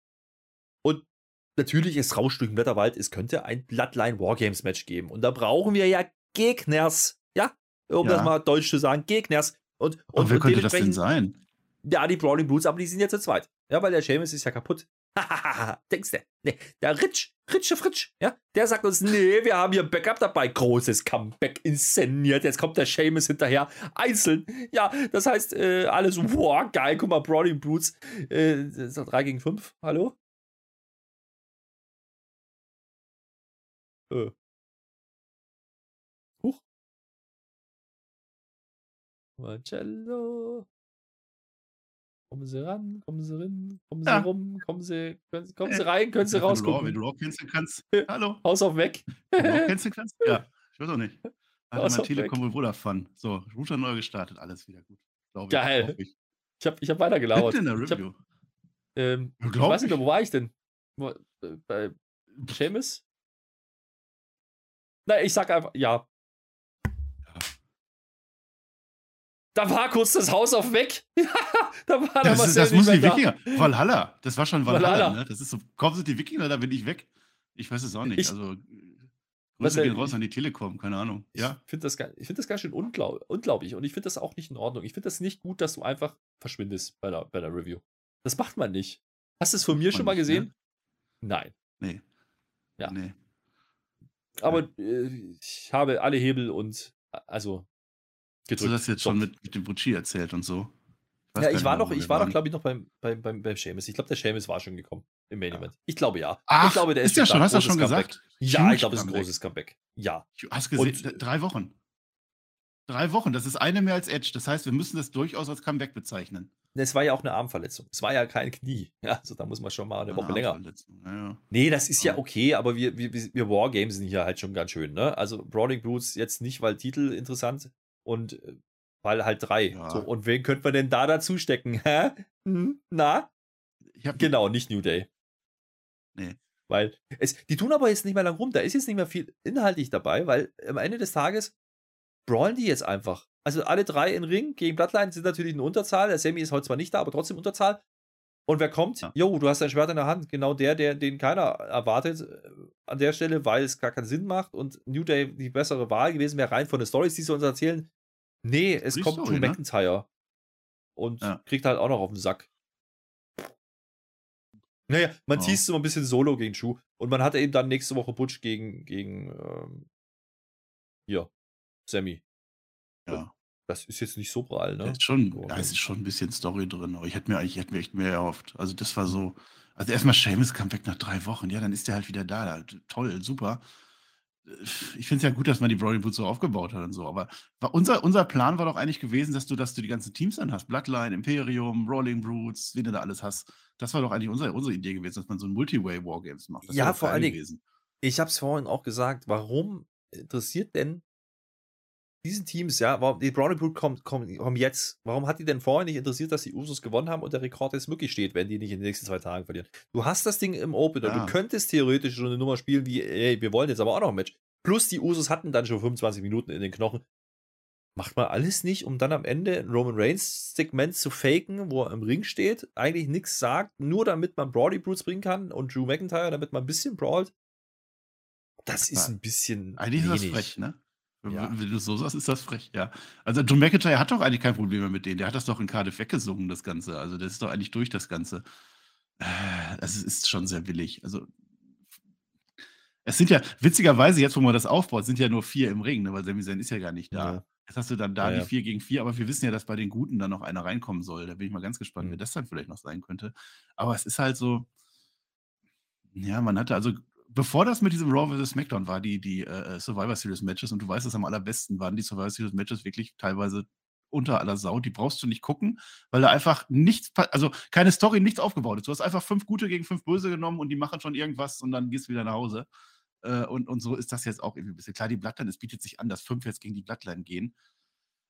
Und natürlich, es rauscht durch den Wetterwald, es könnte ein Bloodline Wargames Match geben. Und da brauchen wir ja Gegners. Ja, um ja. das mal deutsch zu sagen, Gegners. Und, und, und wer könnte das denn sein? Ja, die Brawling Brutes, aber die sind ja zu zweit. Ja, weil der Seamus ist ja kaputt. <laughs> Denkst du? Nee, der Ritsch, Ritsche Fritsch, ja, der sagt uns, nee, wir haben hier Backup dabei. Großes Comeback inszeniert. Jetzt kommt der Seamus hinterher. Einzeln. Ja, das heißt, äh, alles, wow, geil. Guck mal, Brawling Brutes. Äh, 3 gegen 5. Hallo? Äh. Huch. Marcello. Kommen Sie ran, kommen Sie rin, kommen Sie ja. rum, kommen Sie, können, kommen Sie rein, können Sie rauskommen. Wenn du Raw kennst, kannst Hallo. Haus auf weg. Du Raw kennst, kannst Ja, ich weiß auch nicht. Also mal Telekom und Vodafone. So, Router neu gestartet, alles wieder gut. Glaube Geil. Ich, ich habe ich hab weitergelauert. der Review? Ich, hab, ähm, ich weiß nicht mehr, wo war ich denn? Äh, bei Seamus? Na, ich sag einfach, ja. Da war kurz das Haus auf weg. Ja, <laughs> da war das, da ist, das muss die Wikinger. Valhalla. Das war schon Valhalla. Valhalla. Ne? Das ist so, kommen sind die Wikinger, da bin ich weg. Ich weiß es auch nicht. Ich, also, Grüße gehen raus an die Telekom, keine Ahnung. Ja. Ich finde das, find das ganz schön unglaub, unglaublich und ich finde das auch nicht in Ordnung. Ich finde das nicht gut, dass du einfach verschwindest bei der, bei der Review. Das macht man nicht. Hast du es von mir schon mal nicht, gesehen? Ne? Nein. Nee. Ja. Nee. Aber äh, ich habe alle Hebel und also gedrückt. Du hast jetzt schon mit, mit dem Bucci erzählt und so. Ich ja, ich war noch, ich war noch, glaube ich, noch beim, beim, beim, beim Seamus. Ich glaube, der Seamus war schon gekommen im Main Event. Ich glaube ja. Ach, ich glaube, der ist, ist ja schon, hast du schon Comeback. gesagt? Ja, ich glaube, es ist ein großes Comeback. Ja. Hast du gesehen, und, drei Wochen. Drei Wochen, das ist eine mehr als Edge. Das heißt, wir müssen das durchaus als Comeback bezeichnen. Es war ja auch eine Armverletzung. Es war ja kein Knie. <laughs> Ja, also da muss man schon mal eine, eine Woche länger. Ja, ja. Nee, das ist ja okay, aber wir, wir, wir Wargames sind hier halt schon ganz schön, ne? Also Brawling Brutes jetzt nicht, weil Titel interessant und äh, weil halt drei. Ja. So, und wen könnte man denn da dazu stecken? <laughs> Hä? Hm? Na? genau, nicht New Day. Nee. Weil es, die tun aber jetzt nicht mehr lang rum. Da ist jetzt nicht mehr viel inhaltlich dabei, weil am Ende des Tages brawlen die jetzt einfach. Also alle drei in Ring gegen Bloodline sind natürlich in Unterzahl. Der Sammy ist heute zwar nicht da, aber trotzdem Unterzahl. Und wer kommt? Ja. Jo, du hast dein Schwert in der Hand. Genau der, der den keiner erwartet äh, an der Stelle, weil es gar keinen Sinn macht und New Day die bessere Wahl gewesen wäre, rein von den Stories, die sie uns erzählen. Nee, es kommt Story, Drew ne? McIntyre. Und ja. kriegt halt auch noch auf den Sack. Naja, man oh. teast so ein bisschen Solo gegen Schuh. Und man hatte eben dann nächste Woche Butch gegen, gegen ähm, hier, Sammy. Ja. Das ist jetzt nicht so prall, ne? Ist schon, da ist schon ein bisschen Story drin, aber ich hätte mir eigentlich hätte mir echt mehr erhofft. Also das war so. Also erstmal Seamus kam weg nach drei Wochen, ja, dann ist der halt wieder da. toll, super. Ich finde es ja gut, dass man die Brody Boots so aufgebaut hat und so, aber war unser, unser Plan war doch eigentlich gewesen, dass du, dass du die ganzen Teams dann hast. Bloodline, Imperium, Rolling Brutes, wen du da alles hast. Das war doch eigentlich unsere, unsere Idee gewesen, dass man so ein Multiway-Wargames macht. Das ja, vor allen Dingen. Ich habe es vorhin auch gesagt, warum interessiert denn diesen Teams, ja, warum, die Brownie Brood kommt, kommt, kommt jetzt. Warum hat die denn vorher nicht interessiert, dass die Usos gewonnen haben und der Rekord jetzt wirklich steht, wenn die nicht in den nächsten zwei Tagen verlieren? Du hast das Ding im Opener. Ja. Du könntest theoretisch schon eine Nummer spielen wie, ey, wir wollen jetzt aber auch noch ein Match. Plus die Usos hatten dann schon 25 Minuten in den Knochen. Macht man alles nicht, um dann am Ende ein Roman Reigns Segment zu faken, wo er im Ring steht, eigentlich nichts sagt, nur damit man Brody Brutes bringen kann und Drew McIntyre, damit man ein bisschen brawlt. Das ist ein bisschen. Eigentlich wenig. ist das frech, ne? Ja. Wenn du so sagst, ist das frech, ja. Also John McIntyre hat doch eigentlich kein Problem mehr mit denen. Der hat das doch in Cardiff weggesungen, das Ganze. Also das ist doch eigentlich durch das Ganze. Äh, das ist schon sehr billig. Also es sind ja, witzigerweise, jetzt wo man das aufbaut, sind ja nur vier im Ring, ne? weil Sami Zayn ist ja gar nicht da. Ja. Jetzt hast du dann da ja, die vier gegen vier, aber wir wissen ja, dass bei den Guten dann noch einer reinkommen soll. Da bin ich mal ganz gespannt, mhm. wer das dann vielleicht noch sein könnte. Aber es ist halt so, ja, man hatte also bevor das mit diesem Raw vs. SmackDown war, die, die äh, Survivor Series Matches, und du weißt, dass am allerbesten waren die Survivor Series Matches wirklich teilweise unter aller Sau. Die brauchst du nicht gucken, weil da einfach nichts, also keine Story, nichts aufgebaut ist. Du hast einfach fünf Gute gegen fünf Böse genommen und die machen schon irgendwas und dann gehst du wieder nach Hause. Äh, und, und so ist das jetzt auch irgendwie ein bisschen. Klar, die Bloodline, es bietet sich an, dass fünf jetzt gegen die Bloodline gehen.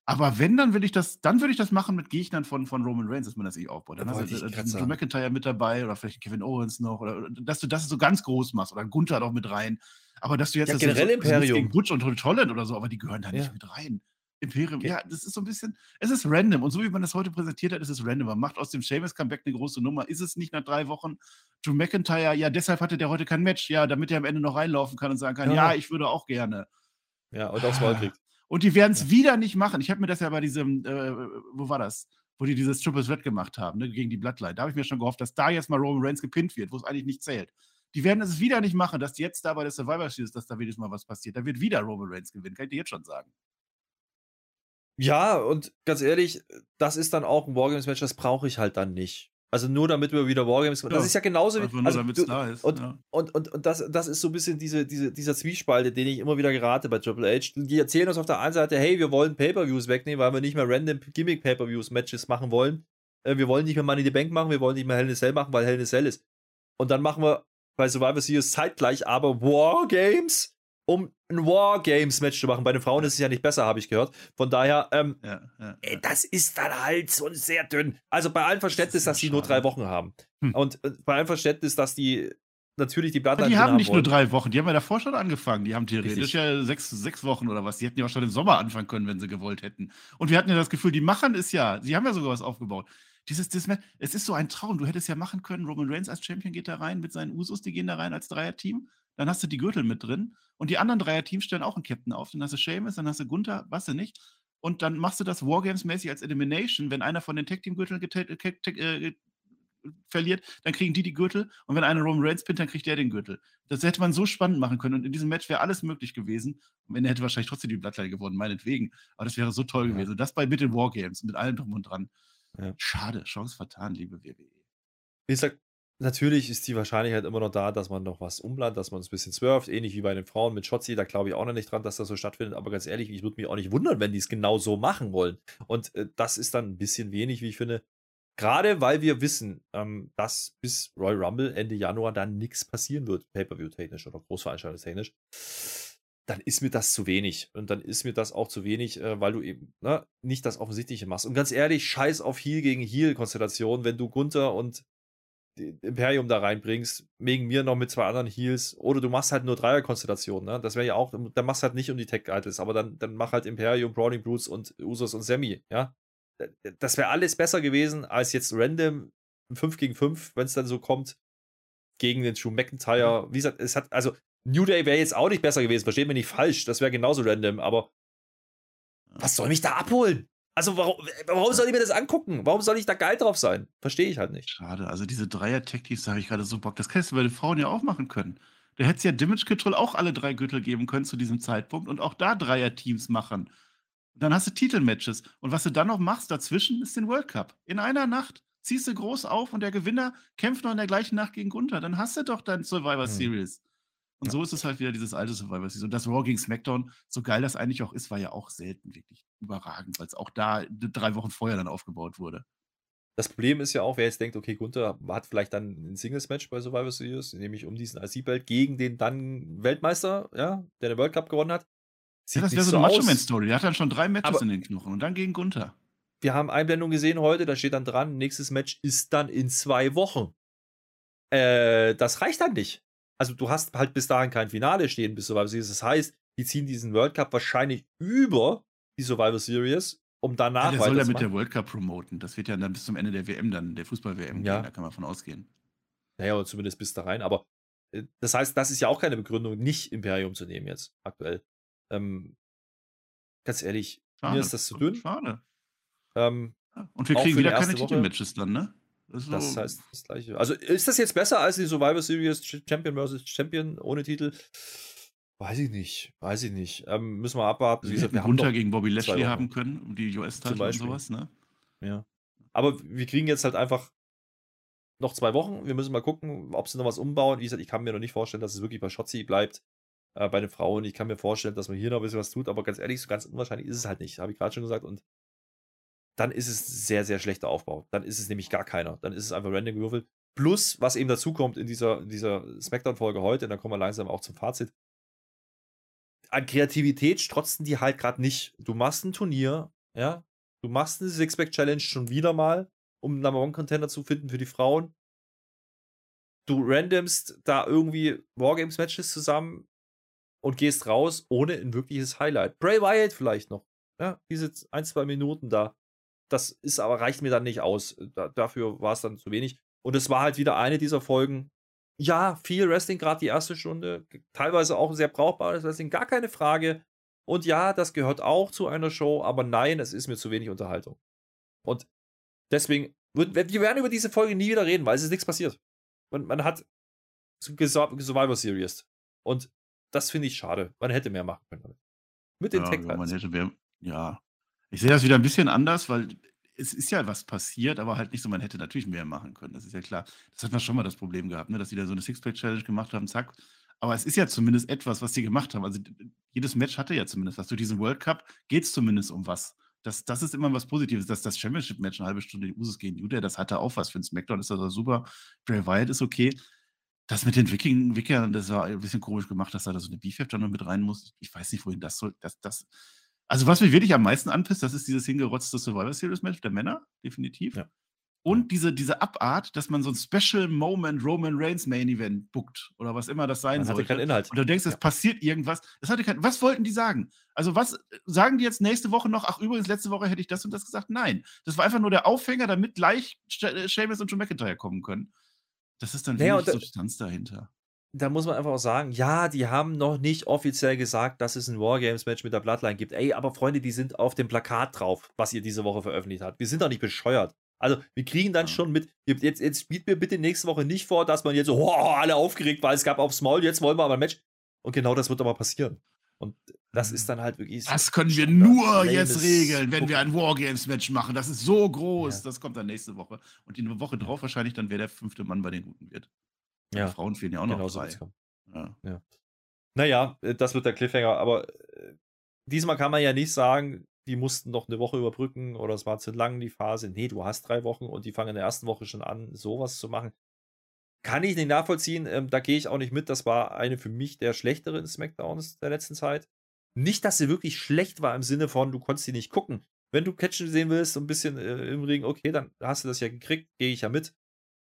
Aber wenn, dann will ich das, dann würde ich das machen mit Gegnern von, von Roman Reigns, dass man das eh aufbaut. Dann hast du Drew McIntyre mit dabei oder vielleicht Kevin Owens noch, oder dass du das so ganz groß machst oder Gunther doch mit rein. Aber dass du jetzt ja, generell so, Imperium. gegen Butch und Holland oder so, aber die gehören da ja. nicht mit rein. Imperium, okay. ja, das ist so ein bisschen, es ist random. Und so wie man das heute präsentiert hat, ist es random. Man macht aus dem Sheamus Comeback eine große Nummer. Ist es nicht nach drei Wochen? Drew McIntyre, ja, deshalb hatte der heute kein Match, ja, damit er am Ende noch reinlaufen kann und sagen kann, ja, ja ich würde auch gerne. Ja, und aufs Maul kriegt. Und die werden es ja. wieder nicht machen. Ich habe mir das ja bei diesem, äh, wo war das? Wo die dieses Triple Threat gemacht haben, ne, gegen die Bloodline. Da habe ich mir schon gehofft, dass da jetzt mal Roman Reigns gepinnt wird, wo es eigentlich nicht zählt. Die werden es wieder nicht machen, dass jetzt da bei der Survivor Series, dass da jedes Mal was passiert. Da wird wieder Roman Reigns gewinnen, kann ich dir jetzt schon sagen. Ja, und ganz ehrlich, das ist dann auch ein Wargames-Match, das brauche ich halt dann nicht. Also nur damit wir wieder Wargames. Ja, das ist ja genauso wie. Also, damit es da ist. Und, ja. und, und, und das, das ist so ein bisschen diese, diese, dieser Zwiespalte, den ich immer wieder gerate bei Triple H. Die erzählen uns auf der einen Seite, hey, wir wollen Pay-Per-Views wegnehmen, weil wir nicht mehr random Gimmick-Pay-Per-Views-Matches machen wollen. Äh, wir wollen nicht mehr Money in the Bank machen, wir wollen nicht mehr Hell in a Cell machen, weil Hell in a Cell ist. Und dann machen wir bei Survivor Series zeitgleich aber Wargames um ein War-Games-Match zu machen. Bei den Frauen ist es ja nicht besser, habe ich gehört. Von daher, ähm, ja, ja, ja. das ist dann halt so sehr dünn. Also bei allem Verständnis, das dass die nur drei Wochen haben. Hm. Und äh, bei allem Verständnis, dass die natürlich die Bloodline. Die haben nicht wollen. nur drei Wochen, die haben ja davor schon angefangen. Die haben theoretisch Richtig. ja sechs, sechs Wochen oder was. Die hätten ja auch schon im Sommer anfangen können, wenn sie gewollt hätten. Und wir hatten ja das Gefühl, die machen es ja. Sie haben ja sogar was aufgebaut. Dieses, dieses, es ist so ein Traum. Du hättest ja machen können, Roman Reigns als Champion geht da rein mit seinen Usos, die gehen da rein als Dreier-Team. Dann hast du die Gürtel mit drin. Und die anderen Dreier-Teams stellen auch einen Captain auf. Dann hast du Seamus, dann hast du Gunther, was du nicht. Und dann machst du das Wargames-mäßig als Elimination. Wenn einer von den Tag-Team-Gürteln äh, verliert, dann kriegen die die Gürtel. Und wenn einer Roman Reigns pinnt, dann kriegt der den Gürtel. Das hätte man so spannend machen können. Und in diesem Match wäre alles möglich gewesen. Am Ende hätte wahrscheinlich trotzdem die Bloodline gewonnen, meinetwegen. Aber das wäre so toll ja. gewesen. Das bei mit den Wargames, mit allem drum und dran. Ja. Schade, Chance vertan, liebe WWE. Wie gesagt, natürlich ist die Wahrscheinlichkeit immer noch da, dass man noch was umplant, dass man ein bisschen surft, ähnlich wie bei den Frauen mit Shotzi. Da glaube ich auch noch nicht dran, dass das so stattfindet. Aber ganz ehrlich, ich würde mich auch nicht wundern, wenn die es genau so machen wollen. Und äh, das ist dann ein bisschen wenig, wie ich finde. Gerade weil wir wissen, ähm, dass bis Royal Rumble Ende Januar dann nichts passieren wird, Pay-Per-View-technisch oder Großveranstaltungstechnisch, dann ist mir das zu wenig. Und dann ist mir das auch zu wenig, äh, weil du eben ne, nicht das Offensichtliche machst. Und ganz ehrlich, scheiß auf Heal gegen Heal-Konstellation, wenn du Gunther und Imperium da reinbringst, wegen mir noch mit zwei anderen Heals, oder du machst halt nur Dreier-Konstellationen, ne? Das wäre ja auch, dann machst halt nicht um die Tech-Titles, aber dann, dann mach halt Imperium, Browning Brutes und Usos und Semi, ja? Das wäre alles besser gewesen, als jetzt random 5 gegen 5, wenn es dann so kommt, gegen den Drew McIntyre. Wie gesagt, es hat, also New Day wäre jetzt auch nicht besser gewesen, versteht mir nicht falsch, das wäre genauso random, aber was soll mich da abholen? Also warum, warum soll ich mir das angucken? Warum soll ich da geil drauf sein? Verstehe ich halt nicht. Schade, also diese Dreier-Tech-Teams, da habe ich gerade so Bock. Das hättest du bei den Frauen ja auch machen können. Da hättest ja Damage Control auch alle drei Gürtel geben können zu diesem Zeitpunkt und auch da Dreier-Teams machen. Dann hast du Titelmatches. Und was du dann noch machst dazwischen, ist den World Cup. In einer Nacht ziehst du groß auf und der Gewinner kämpft noch in der gleichen Nacht gegen Gunther. Dann hast du doch dein Survivor hm. Und ja. so ist es halt wieder dieses alte Survivor Series. Und das Raw gegen SmackDown, so geil das eigentlich auch ist, war ja auch selten wirklich überragend, weil es auch da drei Wochen vorher dann aufgebaut wurde. Das Problem ist ja auch, wer jetzt denkt, okay, Gunther hat vielleicht dann ein Singles-Match bei Survivor Series, nämlich um diesen IC-Belt gegen den dann Weltmeister, ja, der den World Cup gewonnen hat. Sieht ja, das wäre so eine Macho-Man-Story. Der hat dann schon drei Matches Aber in den Knochen und dann gegen Gunther. Wir haben Einblendung gesehen heute, da steht dann dran, nächstes Match ist dann in zwei Wochen. Äh, das reicht dann nicht. Also du hast halt bis dahin kein Finale stehen bis Survivor Series. Das heißt, die ziehen diesen World Cup wahrscheinlich über die Survivor Series, um danach ja, der soll ja mit der World Cup promoten. Das wird ja dann bis zum Ende der WM dann, der Fußball-WM ja. gehen, da kann man von ausgehen. Naja, oder zumindest bis da rein. Aber äh, das heißt, das ist ja auch keine Begründung, nicht Imperium zu nehmen jetzt, aktuell. Ähm, ganz ehrlich, Schade. mir ist das zu dünn. Schade. Ähm, Und wir kriegen wieder keine Titelmatches dann, ne? Das, das heißt das gleiche. Also ist das jetzt besser als die Survivor Series Champion vs. Champion ohne Titel? Weiß ich nicht, weiß ich nicht. Ähm, müssen wir abwarten. Wie gesagt, wir haben gegen Bobby Lashley haben können, um die US-Titel und sowas, ne? Ja. Aber wir kriegen jetzt halt einfach noch zwei Wochen. Wir müssen mal gucken, ob sie noch was umbauen. Wie gesagt, ich kann mir noch nicht vorstellen, dass es wirklich bei Shotzi bleibt. Äh, bei den Frauen. Ich kann mir vorstellen, dass man hier noch ein bisschen was tut, aber ganz ehrlich, so ganz unwahrscheinlich ist es halt nicht. Habe ich gerade schon gesagt. Und dann ist es sehr, sehr schlechter Aufbau. Dann ist es nämlich gar keiner. Dann ist es einfach random gewürfelt. Plus, was eben dazu kommt in dieser, in dieser Smackdown-Folge heute, und dann kommen wir langsam auch zum Fazit an Kreativität strotzen die halt gerade nicht. Du machst ein Turnier, ja, du machst eine Six-Pack-Challenge schon wieder mal, um einen Number One-Contender zu finden für die Frauen. Du randomst da irgendwie Wargames-Matches zusammen und gehst raus ohne ein wirkliches Highlight. Bray Wyatt vielleicht noch. Ja, diese ein, zwei Minuten da. Das ist aber, reicht mir dann nicht aus. Da, dafür war es dann zu wenig. Und es war halt wieder eine dieser Folgen, ja, viel Wrestling, gerade die erste Stunde. Teilweise auch sehr brauchbares Wrestling, gar keine Frage. Und ja, das gehört auch zu einer Show, aber nein, es ist mir zu wenig Unterhaltung. Und deswegen, wir werden über diese Folge nie wieder reden, weil es ist nichts passiert. Man, man hat Survivor Series. Und das finde ich schade. Man hätte mehr machen können. Mit den ja, Tech man hätte mehr, Ja. Ich sehe das wieder ein bisschen anders, weil es ist ja was passiert, aber halt nicht so, man hätte natürlich mehr machen können, das ist ja klar. Das hat man schon mal das Problem gehabt, ne, dass die da so eine Six-Pack-Challenge gemacht haben, zack. Aber es ist ja zumindest etwas, was sie gemacht haben. Also jedes Match hatte ja zumindest was. Durch diesen World Cup geht es zumindest um was. Das, das ist immer was Positives, dass das Championship-Match eine halbe Stunde die Usus gegen Judah, das hatte auch was. Für den SmackDown ist auch super. Bray Wyatt ist okay. Das mit den Wiking, Wikingern, das war ein bisschen komisch gemacht, dass da so eine Beef dann noch mit rein muss. Ich weiß nicht, wohin das soll. Das, das, also, was mich wirklich am meisten anpisst, das ist dieses hingerotzte Survivor Series Match der Männer, definitiv. Ja. Und diese, diese Abart, dass man so ein Special Moment Roman Reigns Main Event bookt oder was immer das sein sollte. keinen Inhalt. Und du denkst, es Ja. passiert irgendwas. Das hatte kein, was wollten die sagen? Also, was sagen die jetzt nächste Woche noch? Ach, übrigens, letzte Woche hätte ich das und das gesagt. Nein. Das war einfach nur der Aufhänger, damit gleich Sh- Sheamus und Drew McIntyre kommen können. Das ist dann Naja, wenig Substanz dahinter. Da muss man einfach auch sagen, ja, die haben noch nicht offiziell gesagt, dass es ein Wargames-Match mit der Bloodline gibt. Ey, aber Freunde, die sind auf dem Plakat drauf, was ihr diese Woche veröffentlicht habt. Wir sind doch nicht bescheuert. Also, wir kriegen dann Ja. schon mit, jetzt, jetzt spielt mir bitte nächste Woche nicht vor, dass man jetzt so, oh, alle aufgeregt war, es gab aufs Maul, jetzt wollen wir aber ein Match. Und genau das wird aber passieren. Und das ist dann halt wirklich. so Das können wir nur jetzt regeln, wenn wir ein Wargames-Match machen. Das ist so groß. Ja. Das kommt dann nächste Woche. Und die Woche drauf wahrscheinlich dann, wer der fünfte Mann bei den Guten wird. Ja, Die Frauen fehlen ja auch noch genau so drei. wird's kommen. Ja. Naja, äh, das wird der Cliffhanger, aber äh, diesmal kann man ja nicht sagen, die mussten noch eine Woche überbrücken oder es war zu lang die Phase. Nee, du hast drei Wochen und die fangen in der ersten Woche schon an, sowas zu machen. Kann ich nicht nachvollziehen, ähm, da gehe ich auch nicht mit. Das war eine für mich der schlechteren Smackdowns der letzten Zeit. Nicht, dass sie wirklich schlecht war im Sinne von, du konntest sie nicht gucken. Wenn du Catchen sehen willst, so ein bisschen äh, im Ring, okay, dann hast du das ja gekriegt, gehe ich ja mit.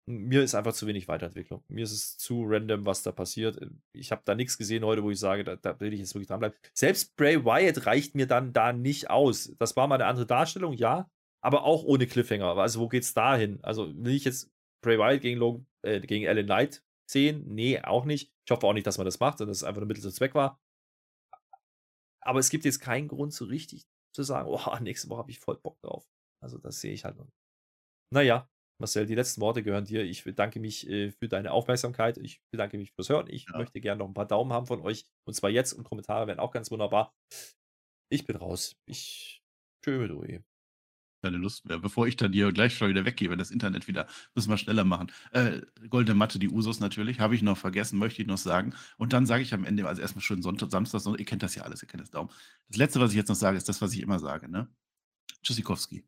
Mir ist einfach zu wenig Weiterentwicklung. Mir ist es zu random, was da passiert. Ich habe da nichts gesehen heute, wo ich sage, da, da will ich jetzt wirklich dranbleiben. Selbst Bray Wyatt reicht mir dann da nicht aus. Das war mal eine andere Darstellung, ja, aber auch ohne Cliffhanger. Also, wo geht's da hin? Also, will ich jetzt Bray Wyatt gegen, Logan, äh, gegen Alan Knight sehen? Nee, auch nicht. Ich hoffe auch nicht, dass man das macht und dass es einfach nur Mittel zum Zweck war. Aber es gibt jetzt keinen Grund so richtig zu sagen, <laughs> oh, nächste Woche habe ich voll Bock drauf. Also, das sehe ich halt noch. Naja, Marcel, die letzten Worte gehören dir. Ich bedanke mich äh, für deine Aufmerksamkeit. Ich bedanke mich fürs Hören. Ich Ja. möchte gerne noch ein paar Daumen haben von euch. Und zwar jetzt und Kommentare wären auch ganz wunderbar. Ich bin raus. Ich. Tschö mit Ui. Keine Lust mehr. Bevor ich dann hier gleich schon wieder weggehe, wenn das Internet wieder, müssen wir schneller machen. Äh, Goldene Matte, die Usos natürlich, habe ich noch vergessen, möchte ich noch sagen. Und dann sage ich am Ende, also erstmal schönen Sonntag, Samstag, Sonntag, ihr kennt das ja alles, ihr kennt das Daumen. Das letzte, was ich jetzt noch sage, ist das, was ich immer sage, ne? Tschüssikowski.